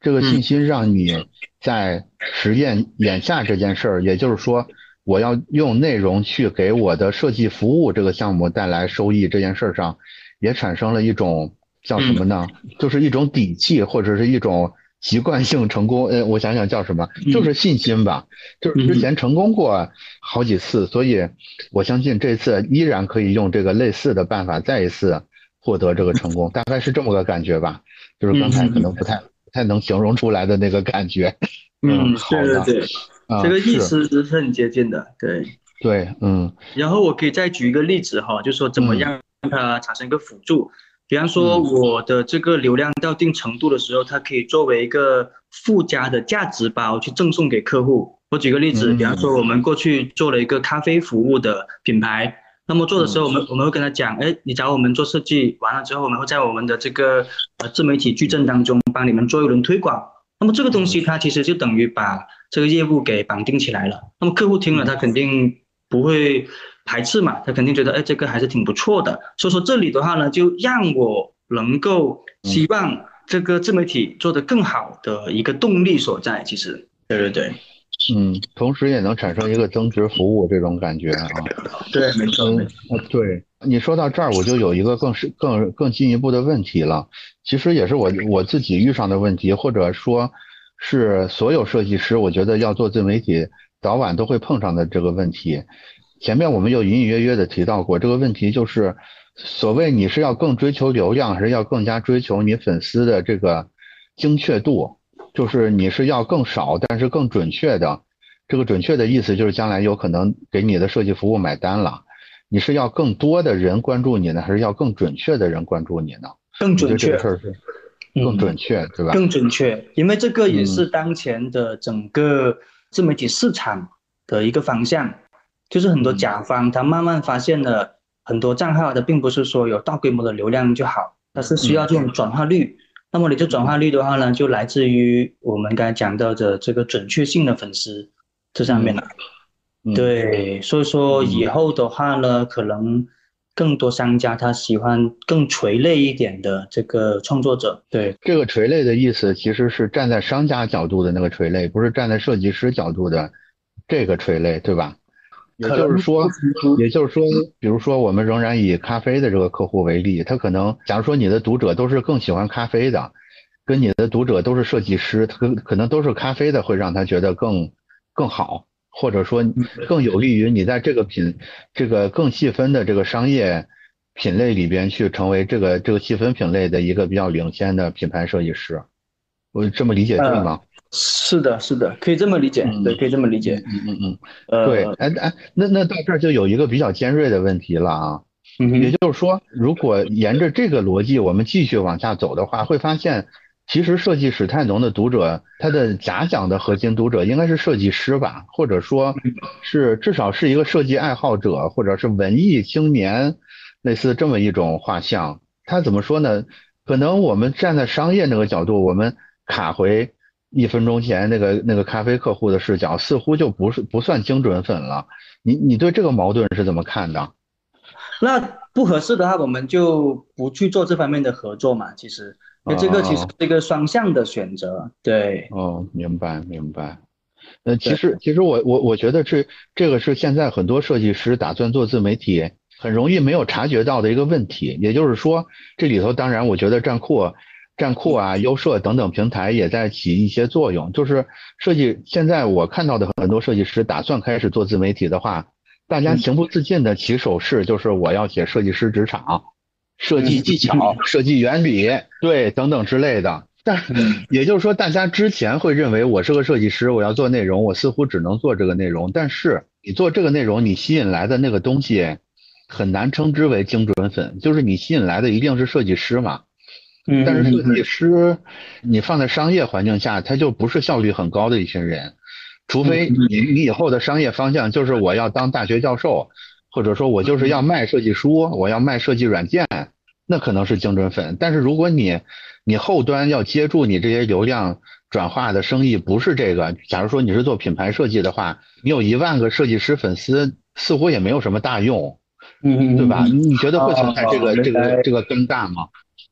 这个信心让你在实验眼下这件事儿，也就是说，我要用内容去给我的设计服务这个项目带来收益这件事儿上，也产生了一种叫什么呢？就是一种底气或者是一种。习惯性成功，呃，我想想叫什么，就是信心吧，就是之前成功过好几次，所以我相信这次依然可以用这个类似的办法再一次获得这个成功，大概是这么个感觉吧，就是刚才可能不太不太能形容出来的那个感觉。嗯，对对对，这个意思是很接近的，对对，嗯。然后我可以再举一个例子哈，就说怎么样让它产生一个辅助。比方说，我的这个流量到一定程度的时候，它可以作为一个附加的价值包去赠送给客户。我举个例子，比方说，我们过去做了一个咖啡服务的品牌，那么做的时候，我们我们会跟他讲，哎，你找我们做设计完了之后，我们会在我们的这个呃自媒体矩阵当中帮你们做一轮推广。那么这个东西它其实就等于把这个业务给绑定起来了。那么客户听了，他肯定不会。排斥嘛，他肯定觉得，哎，这个还是挺不错的。所以说这里的话呢，就让我能够希望这个自媒体做得更好的一个动力所在。其实，对对对，嗯，同时也能产生一个增值服务这种感觉啊。对，没错。啊，对你说到这儿，我就有一个更是更更进一步的问题了。其实也是我我自己遇上的问题，或者说是所有设计师，我觉得要做自媒体，早晚都会碰上的这个问题。前面我们有隐隐约约的提到过这个问题，就是所谓你是要更追求流量，还是要更加追求你粉丝的这个精确度？就是你是要更少，但是更准确的。这个准确的意思就是将来有可能给你的设计服务买单了。你是要更多的人关注你呢，还是要更准确的人关注你呢？更准确。这个事儿是更准确，对吧？更准确，因为这个也是当前的整个自媒体市场的一个方向。就是很多甲方，他慢慢发现了很多账号，它并不是说有大规模的流量就好，它是需要这种转化率。那么你这转化率的话呢，就来自于我们刚才讲到的这个准确性的粉丝这上面了。对，所以说以后的话呢，可能更多商家他喜欢更垂类一点的这个创作者。对，这个垂类的意思其实是站在商家角度的那个垂类，不是站在设计师角度的这个垂类，对吧？也就是说，也就是说，比如说，我们仍然以咖啡的这个客户为例，他可能，假如说你的读者都是更喜欢咖啡的，跟你的读者都是设计师，他可可能都是咖啡的，会让他觉得更更好，或者说更有利于你在这个品这个更细分的这个商业品类里边去成为这个这个细分品类的一个比较领先的品牌设计师。我这么理解对吗？是的，是的，可以这么理解，对，可以这么理解。嗯嗯嗯，呃，对，哎哎，那那到这儿就有一个比较尖锐的问题了啊，也就是说，如果沿着这个逻辑我们继续往下走的话，会发现，其实设计史泰龙的读者，他的假想的核心读者应该是设计师吧，或者说是至少是一个设计爱好者，或者是文艺青年，类似这么一种画像。他怎么说呢？可能我们站在商业那个角度，我们卡回一分钟前那个那个咖啡客户的视角，似乎就不是不算精准粉了。你你对这个矛盾是怎么看的？那不合适的话，我们就不去做这方面的合作嘛。其实，那这个其实是一个双向的选择。对，哦，明白明白。呃，其实其实我我我觉得这这个是现在很多设计师打算做自媒体很容易没有察觉到的一个问题。也就是说，这里头当然我觉得站酷、站酷啊、优设等等平台也在起一些作用。就是设计现在我看到的很多设计师打算开始做自媒体的话。大家情不自禁的起手式就是我要写设计师职场、设计技巧、设计原理，对，等等之类的。但也就是说，大家之前会认为我是个设计师，我要做内容，我似乎只能做这个内容。但是你做这个内容，你吸引来的那个东西很难称之为精准粉，就是你吸引来的一定是设计师嘛。但是设计师你放在商业环境下，他就不是效率很高的一群人。除非你你以后的商业方向就是我要当大学教授，或者说我就是要卖设计书，我要卖设计软件，那可能是精准粉。但是如果你你后端要接住你这些流量转化的生意不是这个，假如说你是做品牌设计的话，你有一万个设计师粉丝似乎也没有什么大用，嗯，对吧？你觉得会存在这个这个这个尴尬吗？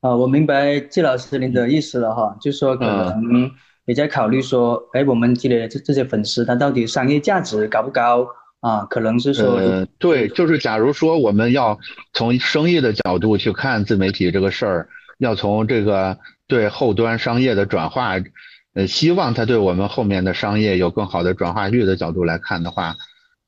啊，我明白季老师您的意思了哈，就说可能。也在考虑说，哎，我们积累的这这些粉丝，他到底商业价值高不高啊？可能是说，呃，对，就是假如说我们要从生意的角度去看自媒体这个事儿，要从这个对后端商业的转化，呃，希望它对我们后面的商业有更好的转化率的角度来看的话，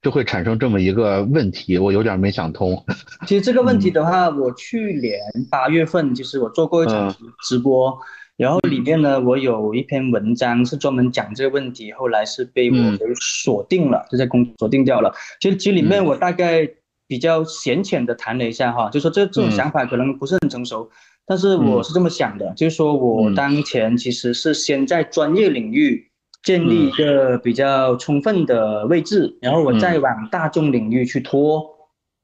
就会产生这么一个问题，我有点没想通。其实这个问题的话，我去年八月份，其实我做过一场直播。然后里面呢，我有一篇文章是专门讲这个问题，后来是被我给锁定了，就在公锁定掉了。其实其实里面我大概比较浅浅的谈了一下哈，就说这这种想法可能不是很成熟，但是我是这么想的，就是说我当前其实是先在专业领域建立一个比较充分的位置，然后我再往大众领域去拖。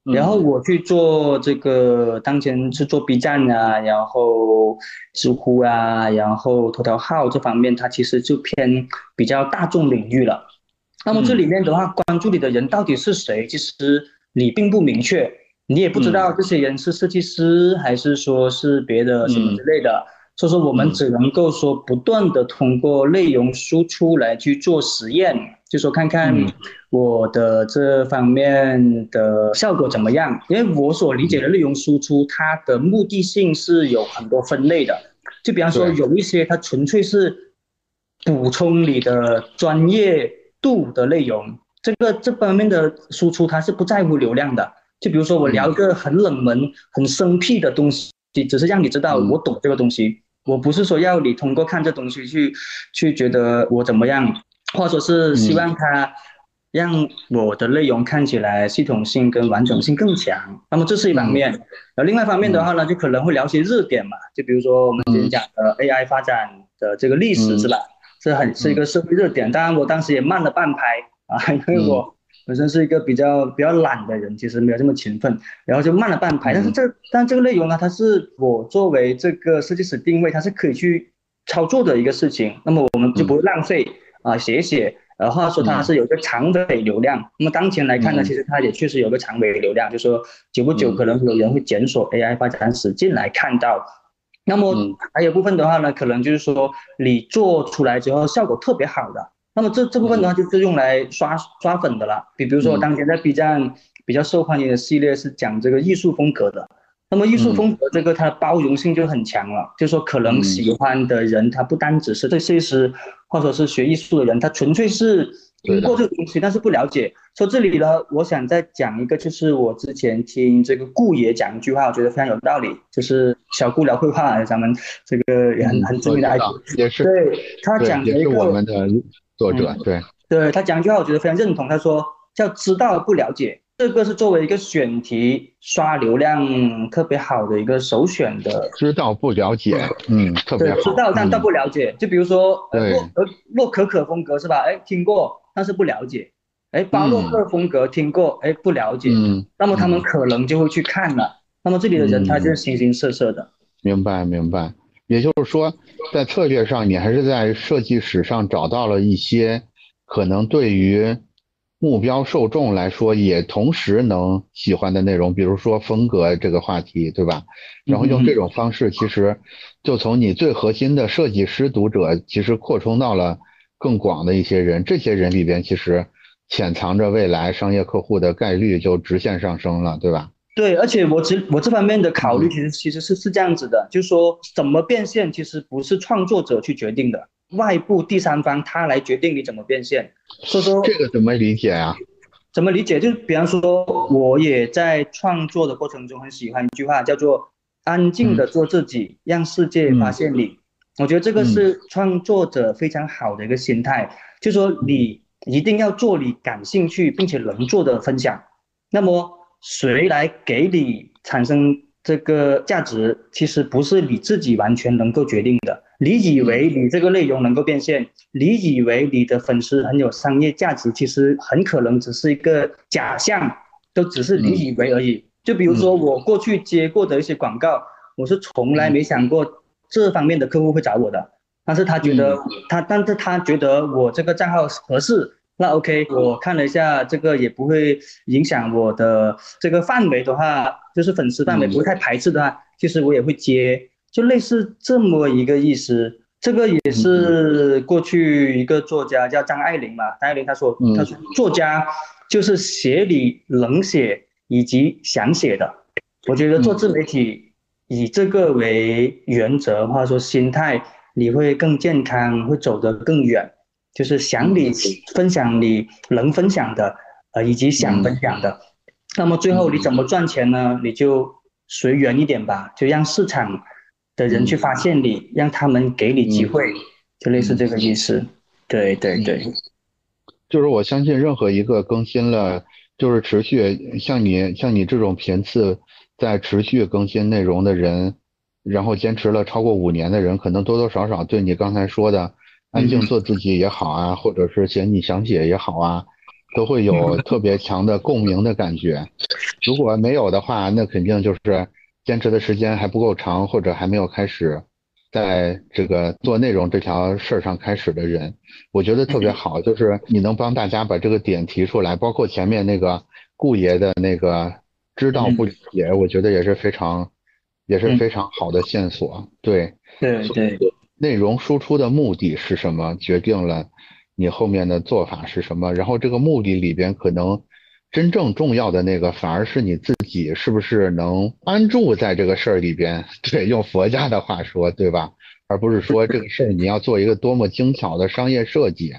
然后我去做这个，当前是做 B 站啊，然后知乎啊，然后头条号这方面，它其实就偏比较大众领域了。那么这里面的话，关注你的人到底是谁？其实你并不明确，你也不知道这些人是设计师还是说是别的什么之类的。所以说，我们只能够说不断的通过内容输出来去做实验，就说看看我的这方面的效果怎么样。因为我所理解的内容输出，它的目的性是有很多分类的。就比方说，有一些它纯粹是补充你的专业度的内容，这个这方面的输出它是不在乎流量的。就比如说，我聊一个很冷门、很生僻的东西。只是让你知道我懂这个东西，我不是说要你通过看这东西去去觉得我怎么样，或者说是希望它让我的内容看起来系统性跟完整性更强。那么这是一方面，然后另外一方面的话呢，就可能会聊些热点嘛，就比如说我们今天讲的 AI 发展的这个历史是吧？这很是一个社会热点。当然我当时也慢了半拍啊，因为我。本身是一个比较比较懒的人，其实没有这么勤奋，然后就慢了半拍。但是这但这个内容呢，它是我作为这个设计师定位，它是可以去操作的一个事情。那么我们就不会浪费啊，写一写。然后说它是有个长尾流量。那么当前来看呢，其实它也确实有个长尾流量，就是说久不久可能有人会检索 AI 发展史进来看到。那么还有部分的话呢，可能就是说你做出来之后效果特别好的。那么这这部分的话，就是用来刷刷粉的了。比比如说，我当前在 B 站比较受欢迎的系列是讲这个艺术风格的。那么艺术风格这个它的包容性就很强了，就是说可能喜欢的人他不单只是这设计师，或者是学艺术的人，他纯粹是听过这个东西，但是不了解。说这里呢，我想再讲一个，就是我之前听这个顾爷讲一句话，我觉得非常有道理，就是小顾聊绘画，咱们这个也很很知名的爱好，也是对他讲的一个我们的。作者对对，他讲一句话，我觉得非常认同。他说叫知道不了解，这个是作为一个选题刷流量特别好的一个首选的。知道不了解，嗯，特别好。知道但但不了解，就比如说洛呃洛可可风格是吧？哎，听过，但是不了解。哎，巴洛克风格听过，哎，不了解。嗯，那么他们可能就会去看了。那么这里的人他就是形形色色的。明白明白。也就是说，在策略上，你还是在设计史上找到了一些可能对于目标受众来说也同时能喜欢的内容，比如说风格这个话题，对吧？然后用这种方式，其实就从你最核心的设计师读者，其实扩充到了更广的一些人。这些人里边，其实潜藏着未来商业客户的概率就直线上升了，对吧？对，而且我这我这方面的考虑其实其实是是这样子的，就是说怎么变现，其实不是创作者去决定的，外部第三方他来决定你怎么变现。所以说这个怎么理解啊？怎么理解？就比方说，我也在创作的过程中很喜欢一句话，叫做“安静的做自己，让世界发现你”。我觉得这个是创作者非常好的一个心态，就说你一定要做你感兴趣并且能做的分享。那么。谁来给你产生这个价值，其实不是你自己完全能够决定的。你以为你这个内容能够变现，你以为你的粉丝很有商业价值，其实很可能只是一个假象，都只是你以为而已。就比如说我过去接过的一些广告，我是从来没想过这方面的客户会找我的，但是他觉得他，但是他觉得我这个账号合适。那 OK，我看了一下，这个也不会影响我的这个范围的话，就是粉丝范围不会太排斥的话，其实我也会接，就类似这么一个意思。这个也是过去一个作家叫张爱玲嘛，张爱玲她说，她说作家就是写你能写以及想写的。我觉得做自媒体以这个为原则，或者说心态，你会更健康，会走得更远。就是想你分享你能分享的，呃，以及想分享的，那么最后你怎么赚钱呢？你就随缘一点吧，就让市场的人去发现你，让他们给你机会，就类似这个意思。对对对，就是我相信任何一个更新了，就是持续像你像你这种频次在持续更新内容的人，然后坚持了超过五年的人，可能多多少少对你刚才说的。安静做自己也好啊，或者是写你想写也好啊，都会有特别强的共鸣的感觉。如果没有的话，那肯定就是坚持的时间还不够长，或者还没有开始在这个做内容这条事儿上开始的人。我觉得特别好，就是你能帮大家把这个点提出来，包括前面那个顾爷的那个知道不理解，我觉得也是非常也是非常好的线索。对对对。内容输出的目的是什么，决定了你后面的做法是什么。然后这个目的里边，可能真正重要的那个，反而是你自己是不是能安住在这个事儿里边。对，用佛家的话说，对吧？而不是说这个事儿你要做一个多么精巧的商业设计，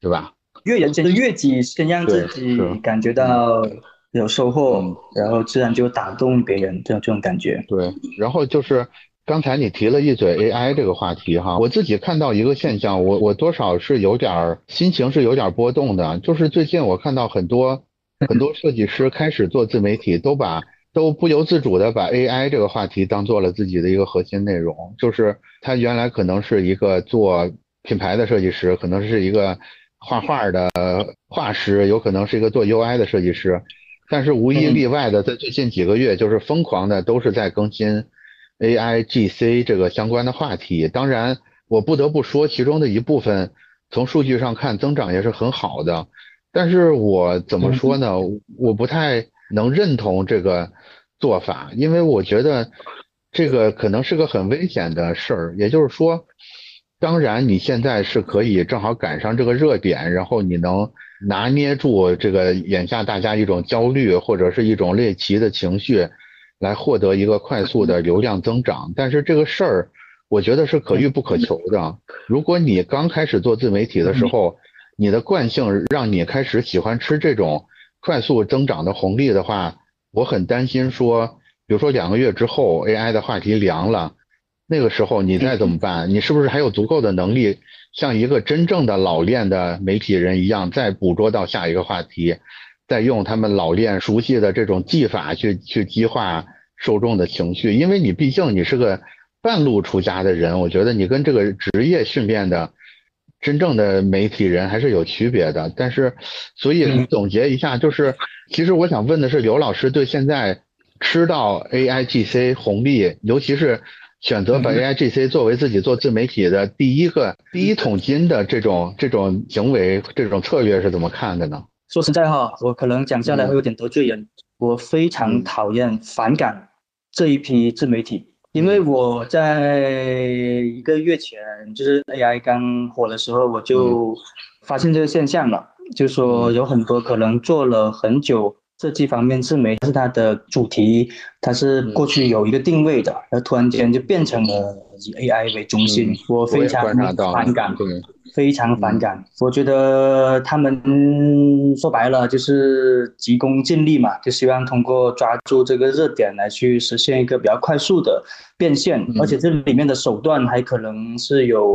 对吧？越人生越己，先让自己感觉到有收获，然后自然就打动别人，这种这种感觉。对，然后就是。刚才你提了一嘴 AI 这个话题哈，我自己看到一个现象，我我多少是有点儿心情是有点波动的，就是最近我看到很多很多设计师开始做自媒体，都把都不由自主的把 AI 这个话题当做了自己的一个核心内容，就是他原来可能是一个做品牌的设计师，可能是一个画画的画师，有可能是一个做 UI 的设计师，但是无一例外的在最近几个月就是疯狂的都是在更新。A I G C 这个相关的话题，当然我不得不说，其中的一部分从数据上看增长也是很好的，但是我怎么说呢？我不太能认同这个做法，因为我觉得这个可能是个很危险的事儿。也就是说，当然你现在是可以正好赶上这个热点，然后你能拿捏住这个眼下大家一种焦虑或者是一种猎奇的情绪。来获得一个快速的流量增长，但是这个事儿，我觉得是可遇不可求的。如果你刚开始做自媒体的时候，你的惯性让你开始喜欢吃这种快速增长的红利的话，我很担心说，比如说两个月之后 AI 的话题凉了，那个时候你再怎么办？你是不是还有足够的能力，像一个真正的老练的媒体人一样，再捕捉到下一个话题？在用他们老练熟悉的这种技法去去激化受众的情绪，因为你毕竟你是个半路出家的人，我觉得你跟这个职业训练的真正的媒体人还是有区别的。但是，所以总结一下，就是其实我想问的是，刘老师对现在吃到 A I G C 红利，尤其是选择把 AIGC 作为自己做自媒体的第一个第一桶金的这种这种行为，这种策略是怎么看的呢？说实在哈，我可能讲下来会有点得罪人，我非常讨厌、反感这一批自媒体，因为我在一个月前，就是 AI 刚火的时候，我就发现这个现象了，就说有很多可能做了很久。设计方面，是没是它的主题，它是过去有一个定位的，然后突然间就变成了以 AI 为中心，我非常反感，非常反感。我觉得他们说白了就是急功近利嘛，就希望通过抓住这个热点来去实现一个比较快速的变现，而且这里面的手段还可能是有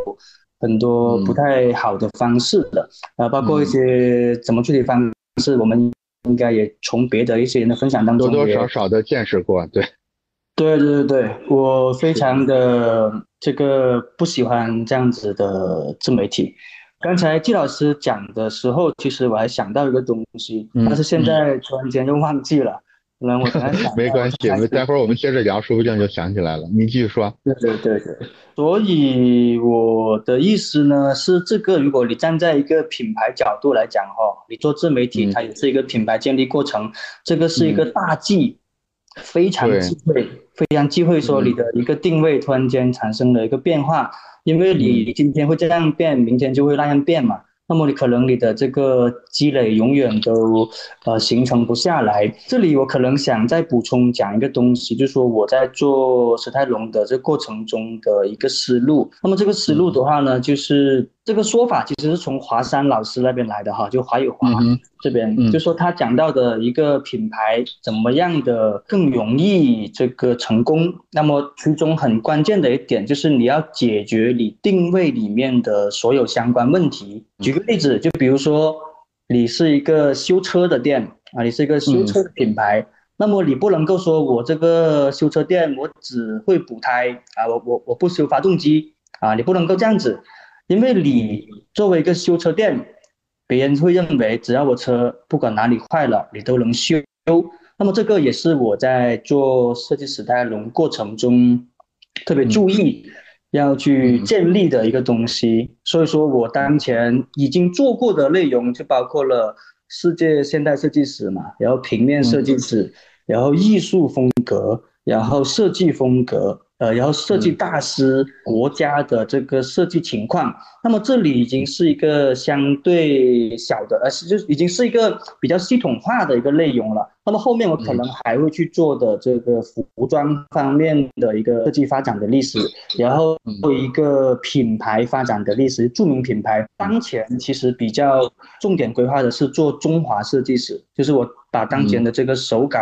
很多不太好的方式的，啊，包括一些怎么处理方式，我们。应该也从别的一些人的分享当中多多少少的见识过，对，对对对对，我非常的这个不喜欢这样子的自媒体。刚才季老师讲的时候，其实我还想到一个东西，但是现在突然间又忘记了。那我刚想，没关系，待会儿我们接着聊，说不定就想起来了。你继续说。对对对对，所以我的意思呢是，这个如果你站在一个品牌角度来讲哈，你做自媒体，它也是一个品牌建立过程，这个是一个大忌，非常忌讳，非常忌讳说你的一个定位突然间产生了一个变化，因为你今天会这样变，明天就会那样变嘛。那么你可能你的这个积累永远都呃形成不下来。这里我可能想再补充讲一个东西，就是说我在做史泰龙的这过程中的一个思路。那么这个思路的话呢，就是这个说法其实是从华山老师那边来的哈，就华友华这边，就说他讲到的一个品牌怎么样的更容易这个成功。那么其中很关键的一点就是你要解决你定位里面的所有相关问题。举个例子，就比如说你是一个修车的店啊，你是一个修车的品牌，那么你不能够说我这个修车店我只会补胎啊，我我我不修发动机啊，你不能够这样子，因为你作为一个修车店，别人会认为只要我车不管哪里坏了，你都能修。那么这个也是我在做设计史代龙过程中特别注意。要去建立的一个东西，所以说我当前已经做过的内容就包括了世界现代设计史嘛，然后平面设计史，然后艺术风格，然后设计风格。呃，然后设计大师国家的这个设计情况，那么这里已经是一个相对小的，呃，是就已经是一个比较系统化的一个内容了。那么后面我可能还会去做的这个服装方面的一个设计发展的历史，然后做一个品牌发展的历史，著名品牌。当前其实比较重点规划的是做中华设计史，就是我把当前的这个手稿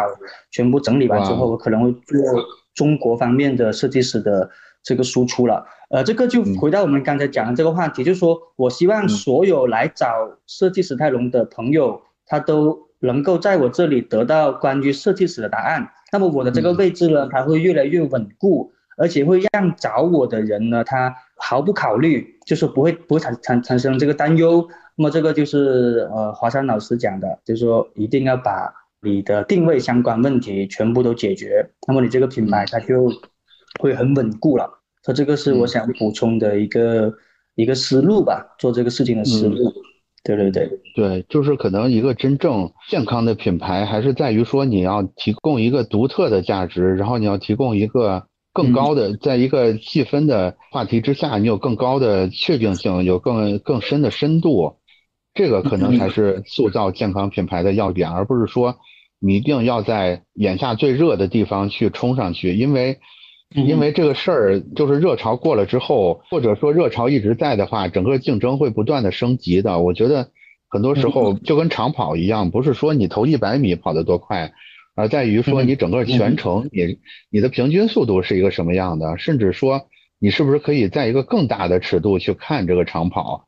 全部整理完之后，我可能会做。中国方面的设计师的这个输出了，呃，这个就回到我们刚才讲的这个话题，就是说我希望所有来找设计史泰龙的朋友，他都能够在我这里得到关于设计史的答案。那么我的这个位置呢，它会越来越稳固，而且会让找我的人呢，他毫不考虑，就是不会不会产产产生这个担忧。那么这个就是呃华山老师讲的，就是说一定要把。你的定位相关问题全部都解决，那么你这个品牌它就会很稳固了。所以这个是我想补充的一个一个思路吧，做这个事情的思路。对对对对，就是可能一个真正健康的品牌，还是在于说你要提供一个独特的价值，然后你要提供一个更高的，在一个细分的话题之下，你有更高的确定性，有更更深的深度，这个可能才是塑造健康品牌的要点，而不是说。你一定要在眼下最热的地方去冲上去，因为，因为这个事儿就是热潮过了之后，或者说热潮一直在的话，整个竞争会不断的升级的。我觉得很多时候就跟长跑一样，不是说你头一百米跑得多快，而在于说你整个全程你你的平均速度是一个什么样的，甚至说你是不是可以在一个更大的尺度去看这个长跑，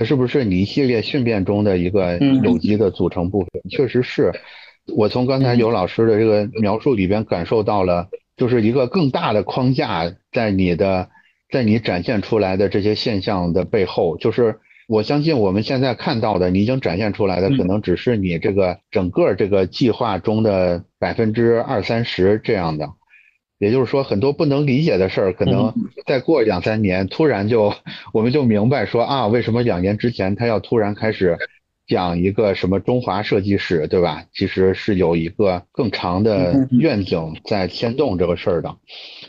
它是不是你一系列训练中的一个有机的组成部分？确实是。我从刚才尤老师的这个描述里边感受到了，就是一个更大的框架在你的，在你展现出来的这些现象的背后，就是我相信我们现在看到的，你已经展现出来的可能只是你这个整个这个计划中的百分之二三十这样的，也就是说，很多不能理解的事儿，可能再过两三年，突然就我们就明白说啊，为什么两年之前他要突然开始讲一个什么中华设计史，对吧？其实是有一个更长的愿景在牵动这个事儿的。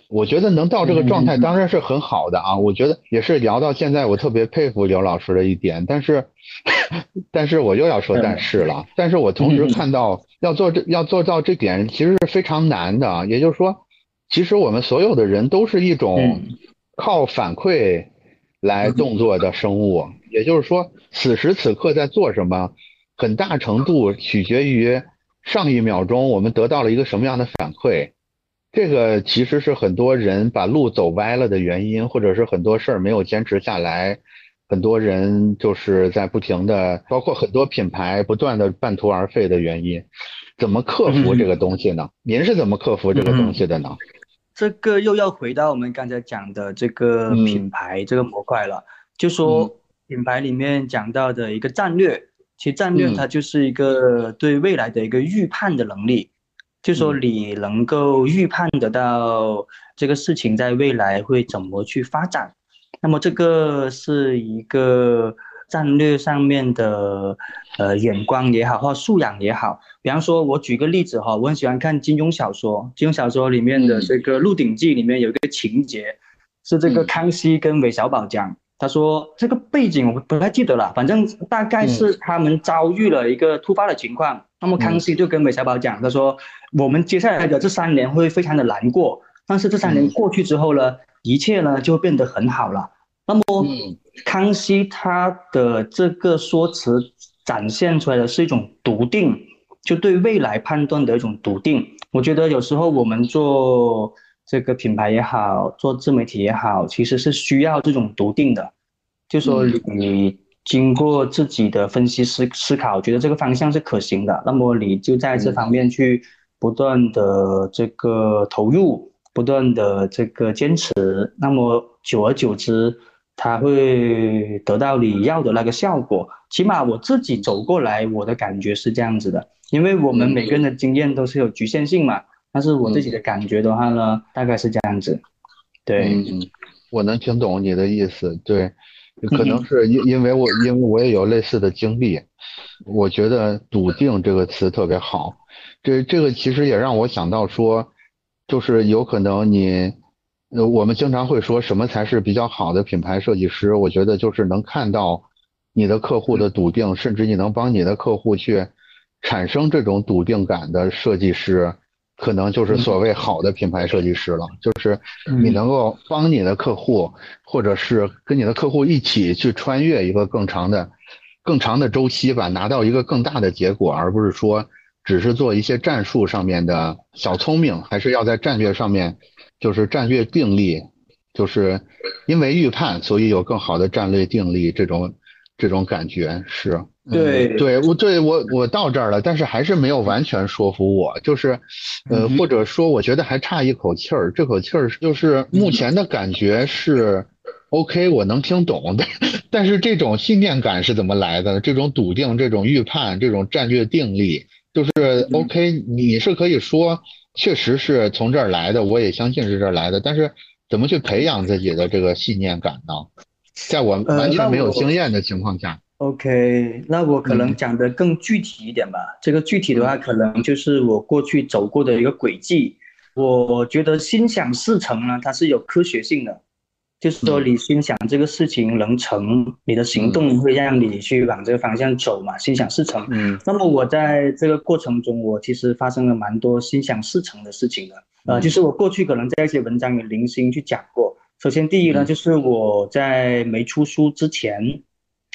我觉得能到这个状态当然是很好的啊！我觉得也是聊到现在，我特别佩服刘老师的一点。但是，但是我又要说但是了。但是我同时看到要做这要做到这点，其实是非常难的。也就是说，其实我们所有的人都是一种靠反馈来动作的生物。也就是说，此时此刻在做什么，很大程度取决于上一秒钟我们得到了一个什么样的反馈。这个其实是很多人把路走歪了的原因，或者是很多事儿没有坚持下来，很多人就是在不停的，包括很多品牌不断的半途而废的原因。怎么克服这个东西呢？您是怎么克服这个东西的呢？这个又要回到我们刚才讲的这个品牌这个模块了，就说品牌里面讲到的一个战略，其实战略它就是一个对未来的一个预判的能力。就说你能够预判得到这个事情在未来会怎么去发展，那么这个是一个战略上面的呃眼光也好，或素养也好。比方说，我举个例子哈，我很喜欢看金庸小说，金庸小说里面的这个《鹿鼎记》里面有一个情节，是这个康熙跟韦小宝讲，他说这个背景我不太记得了，反正大概是他们遭遇了一个突发的情况，那么康熙就跟韦小宝讲，他说。我们接下来的这三年会非常的难过，但是这三年过去之后呢，一切呢就变得很好了。那么，康熙他的这个说辞展现出来的是一种笃定，就对未来判断的一种笃定。我觉得有时候我们做这个品牌也好，做自媒体也好，其实是需要这种笃定的，就说你经过自己的分析思思考，觉得这个方向是可行的，那么你就在这方面去。不断的这个投入，不断的这个坚持，那么久而久之，它会得到你要的那个效果。起码我自己走过来，我的感觉是这样子的。因为我们每个人的经验都是有局限性嘛，但是我自己的感觉的话呢，大概是这样子。对，我能听懂你的意思。对，可能是因因为我因为我也有类似的经历，我觉得“笃定”这个词特别好。这这个其实也让我想到说，就是有可能你，呃，我们经常会说什么才是比较好的品牌设计师？我觉得就是能看到你的客户的笃定，甚至你能帮你的客户去产生这种笃定感的设计师，可能就是所谓好的品牌设计师了。就是你能够帮你的客户，或者是跟你的客户一起去穿越一个更长的、更长的周期吧，拿到一个更大的结果，而不是说。只是做一些战术上面的小聪明，还是要在战略上面，就是战略定力，就是因为预判，所以有更好的战略定力。这种这种感觉是，对对，我对我我到这儿了，但是还是没有完全说服我，就是，呃，或者说我觉得还差一口气儿。这口气儿就是目前的感觉是 OK，我能听懂，但但是这种信念感是怎么来的？这种笃定，这种预判，这种战略定力。就是 OK，你是可以说，确实是从这儿来的，我也相信是这儿来的。但是怎么去培养自己的这个信念感呢？在我完全没有经验的情况下，OK，那我可能讲的更具体一点吧。这个具体的话，可能就是我过去走过的一个轨迹。我觉得心想事成呢，它是有科学性的。就是说，你心想这个事情能成，你的行动会让你去往这个方向走嘛？心想事成。嗯。那么我在这个过程中，我其实发生了蛮多心想事成的事情的。呃，就是我过去可能在一些文章有零星去讲过。首先，第一呢，就是我在没出书之前，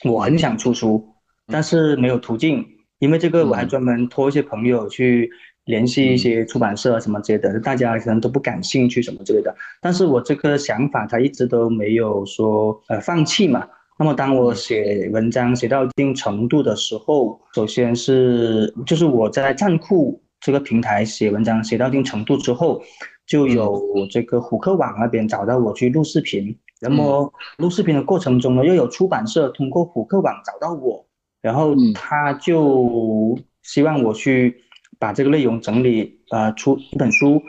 我很想出书，但是没有途径，因为这个我还专门托一些朋友去。联系一些出版社什么之类的，大家可能都不感兴趣什么之类的。但是我这个想法，他一直都没有说呃放弃嘛。那么当我写文章写到一定程度的时候，首先是就是我在站酷这个平台写文章写到一定程度之后，就有这个虎克网那边找到我去录视频。那么录视频的过程中呢，又有出版社通过虎克网找到我，然后他就希望我去。把这个内容整理，呃，出一本书，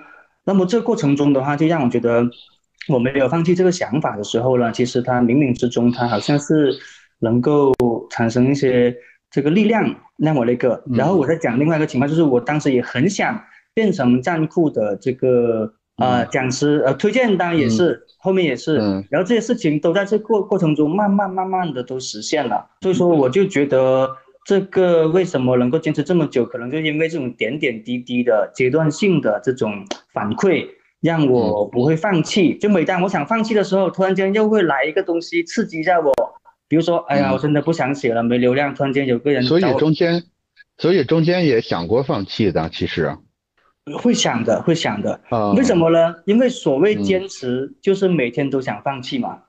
那么这过程中的话，就让我觉得我没有放弃这个想法的时候呢，其实它冥冥之中，它好像是能够产生一些这个力量让我那个。然后我在讲另外一个情况，就是我当时也很想变成站库的这个呃讲师，呃推荐当然也是后面也是，然后这些事情都在这过过程中慢慢慢慢的都实现了。所以说我就觉得。这个为什么能够坚持这么久？可能就因为这种点点滴滴的阶段性的这种反馈，让我不会放弃。就每当我想放弃的时候，突然间又会来一个东西刺激一下我。比如说，哎呀，我真的不想写了，没流量。突然间有个人，所以中间，所以中间也想过放弃的，其实会想的，会想的。啊，为什么呢？因为所谓坚持，就是每天都想放弃嘛。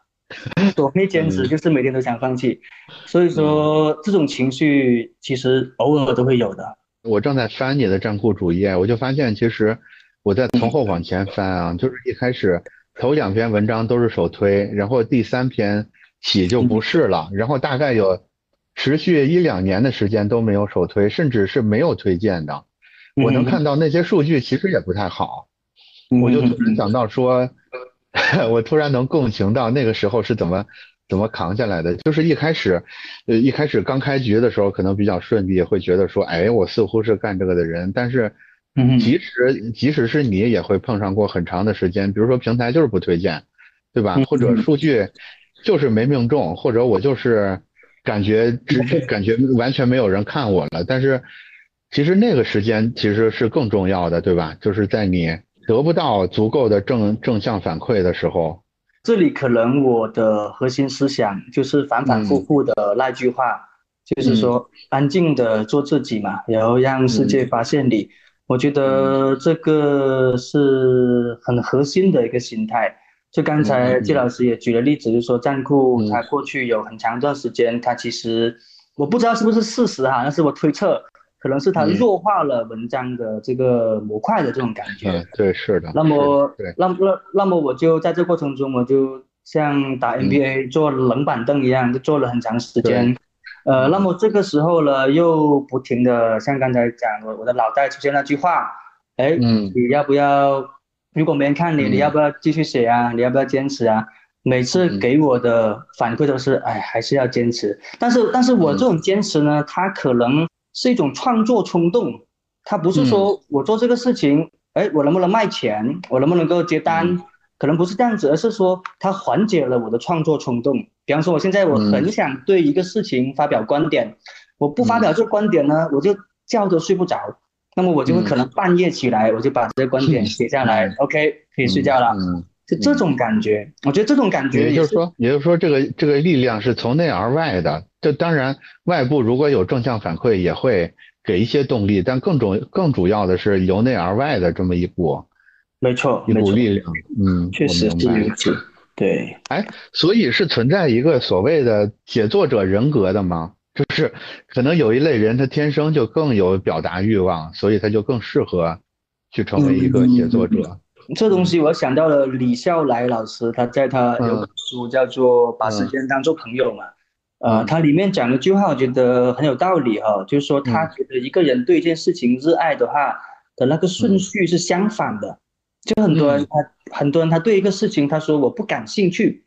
所谓坚持，就是每天都想放弃，所以说这种情绪其实偶尔都会有的。我正在翻你的账户主页，我就发现其实我在从后往前翻啊，就是一开始头两篇文章都是首推，然后第三篇起就不是了，然后大概有持续一两年的时间都没有首推，甚至是没有推荐的。我能看到那些数据其实也不太好，我就突然想到说。我突然能共情到那个时候是怎么怎么扛下来的，就是一开始，呃，一开始刚开局的时候可能比较顺利，会觉得说，哎，我似乎是干这个的人，但是，即使即使是你也会碰上过很长的时间，比如说平台就是不推荐，对吧？或者数据就是没命中，或者我就是感觉只感觉完全没有人看我了，但是其实那个时间其实是更重要的，对吧？就是在你。得不到足够的正正向反馈的时候，这里可能我的核心思想就是反反复复的那句话，就是说安静的做自己嘛，然后让世界发现你。我觉得这个是很核心的一个心态。就刚才季老师也举了例子，就是说战库他过去有很长一段时间，他其实我不知道是不是事实哈，但是我推测。可能是它弱化了文章的这个模块的这种感觉，对，是的。那么，对那那那么我就在这过程中，我就像打 NBA 坐冷板凳一样，就坐了很长时间。呃，那么这个时候呢，又不停的像刚才讲，我我的脑袋出现那句话，哎，你要不要？如果没人看你，你要不要继续写啊？你要不要坚持啊？每次给我的反馈都是，哎，还是要坚持。但是，但是我这种坚持呢，它可能。是一种创作冲动，它不是说我做这个事情，哎，我能不能卖钱，我能不能够接单，可能不是这样子，而是说它缓解了我的创作冲动。比方说，我现在我很想对一个事情发表观点，我不发表这个观点呢，我就觉都睡不着，那么我就会可能半夜起来，我就把这个观点写下来，OK，可以睡觉了。嗯，就这种感觉，我觉得这种感觉，也就是说，也就是说，这个这个力量是从内而外的。这当然，外部如果有正向反馈，也会给一些动力，但更重、更主要的是由内而外的这么一股，没错，一股力量。嗯，确实是如此。对，哎，所以是存在一个所谓的写作者人格的吗？就是可能有一类人，他天生就更有表达欲望，所以他就更适合去成为一个写作者。这东西我想到了李笑来老师，他在他有本书叫做《把时间当做朋友》嘛。呃，他里面讲了句话，我觉得很有道理哈，就是说他觉得一个人对一件事情热爱的话的那个顺序是相反的，就很多人他很多人他对一个事情他说我不感兴趣，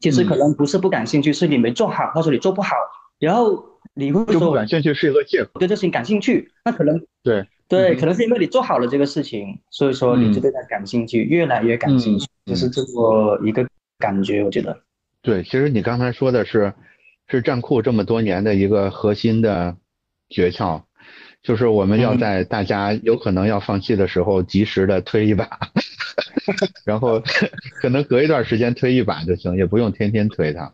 其实可能不是不感兴趣，是你没做好，或者你做不好，然后你会说不感兴趣是一个借口，对这事情感兴趣，那可能对对，可能是因为你做好了这个事情，所以说你就对他感兴趣，越来越感兴趣，就是这么一个感觉，我觉得。对，其实你刚才说的是。是站库这么多年的一个核心的诀窍，就是我们要在大家有可能要放弃的时候，及时的推一把，然后可能隔一段时间推一把就行，也不用天天推它。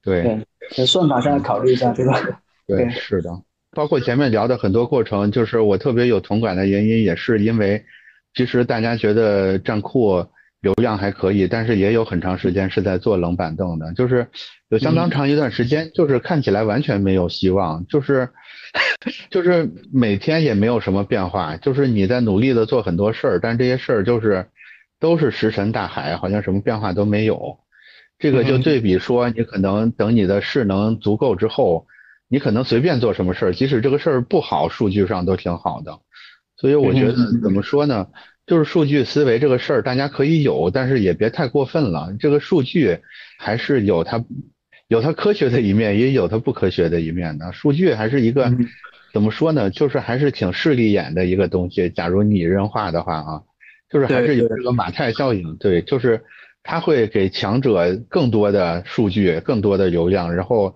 对，在算法上考虑一下，对吧？对，是的。包括前面聊的很多过程，就是我特别有同感的原因，也是因为其实大家觉得站库。流量还可以，但是也有很长时间是在坐冷板凳的，就是有相当长一段时间，就是看起来完全没有希望，就是 就是每天也没有什么变化，就是你在努力的做很多事儿，但这些事儿就是都是石沉大海，好像什么变化都没有。这个就对比说，你可能等你的势能足够之后，你可能随便做什么事儿，即使这个事儿不好，数据上都挺好的。所以我觉得怎么说呢？就是数据思维这个事儿，大家可以有，但是也别太过分了。这个数据还是有它有它科学的一面，也有它不科学的一面的。数据还是一个怎么说呢？就是还是挺势利眼的一个东西。假如拟人化的话啊，就是还是有这个马太效应，对，就是它会给强者更多的数据、更多的流量，然后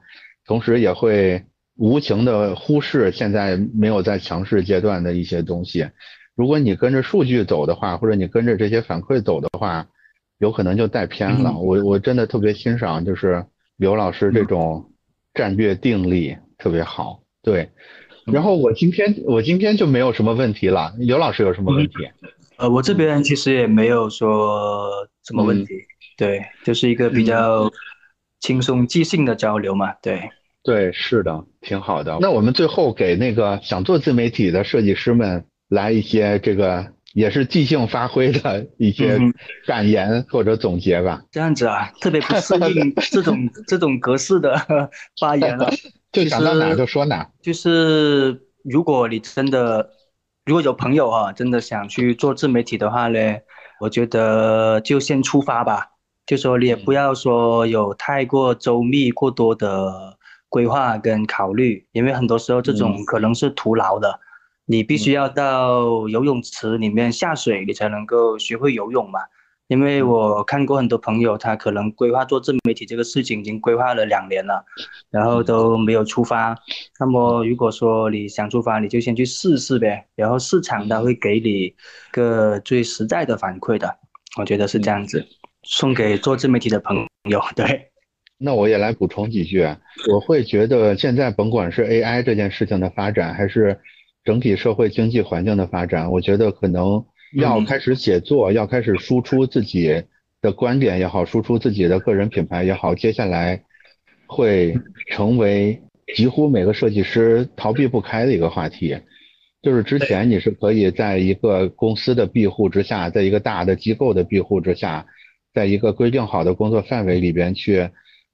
同时也会。无情的忽视现在没有在强势阶段的一些东西。如果你跟着数据走的话，或者你跟着这些反馈走的话，有可能就带偏了。我我真的特别欣赏，就是刘老师这种战略定力特别好。对，然后我今天我今天就没有什么问题了。刘老师有什么问题？呃，我这边其实也没有说什么问题。对，就是一个比较轻松即兴的交流嘛。对。对，是的，挺好的。那我们最后给那个想做自媒体的设计师们来一些这个也是即兴发挥的一些感言或者总结吧。这样子啊，特别不适应这种 这种格式的 发言了。就想到哪就说哪。就是如果你真的如果有朋友啊，真的想去做自媒体的话呢，我觉得就先出发吧。就说你也不要说有太过周密过多的。规划跟考虑，因为很多时候这种可能是徒劳的，你必须要到游泳池里面下水，你才能够学会游泳嘛。因为我看过很多朋友，他可能规划做自媒体这个事情已经规划了两年了，然后都没有出发。那么如果说你想出发，你就先去试试呗，然后市场它会给你个最实在的反馈的。我觉得是这样子，送给做自媒体的朋友，对。那我也来补充几句，我会觉得现在甭管是 AI 这件事情的发展，还是整体社会经济环境的发展，我觉得可能要开始写作，要开始输出自己的观点也好，输出自己的个人品牌也好，接下来会成为几乎每个设计师逃避不开的一个话题。就是之前你是可以在一个公司的庇护之下，在一个大的机构的庇护之下，在一个规定好的工作范围里边去。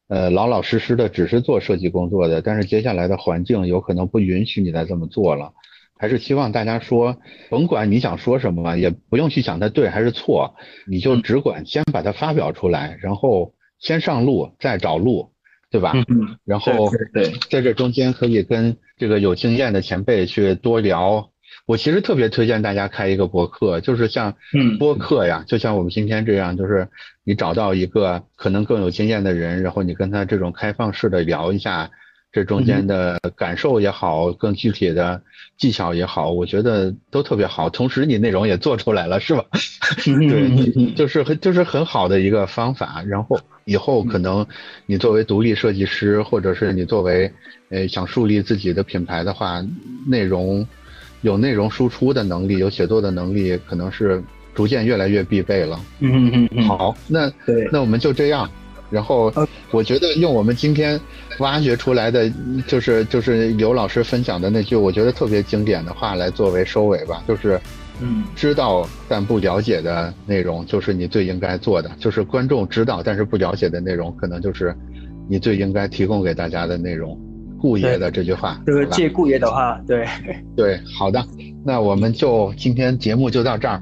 呃，老老实实的只是做设计工作的，但是接下来的环境有可能不允许你再这么做了。还是希望大家说，甭管你想说什么，也不用去想它对还是错，你就只管先把它发表出来，然后先上路再找路，对吧？嗯。然后对，在这中间可以跟这个有经验的前辈去多聊。我其实特别推荐大家开一个博客，就是像播客呀，就像我们今天这样，就是你找到一个可能更有经验的人，然后你跟他这种开放式的聊一下这中间的感受也好，更具体的技巧也好，我觉得都特别好。同时你内容也做出来了，是吧？对，就是很就是很好的一个方法。然后以后可能你作为独立设计师，或者是你作为呃想树立自己的品牌的话，内容。有内容输出的能力，有写作的能力，可能是逐渐越来越必备了。嗯嗯嗯。好，那那我们就这样。然后我觉得用我们今天挖掘出来的，就是就是刘老师分享的那句我觉得特别经典的话来作为收尾吧，就是嗯，知道但不了解的内容就是你最应该做的，就是观众知道但是不了解的内容，可能就是你最应该提供给大家的内容。顾爷的这句话，这个借顾爷的话，对 对，好的，那我们就今天节目就到这儿。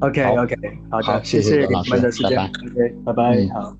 OK OK，好的，谢谢老师，的时间，OK，拜拜，好。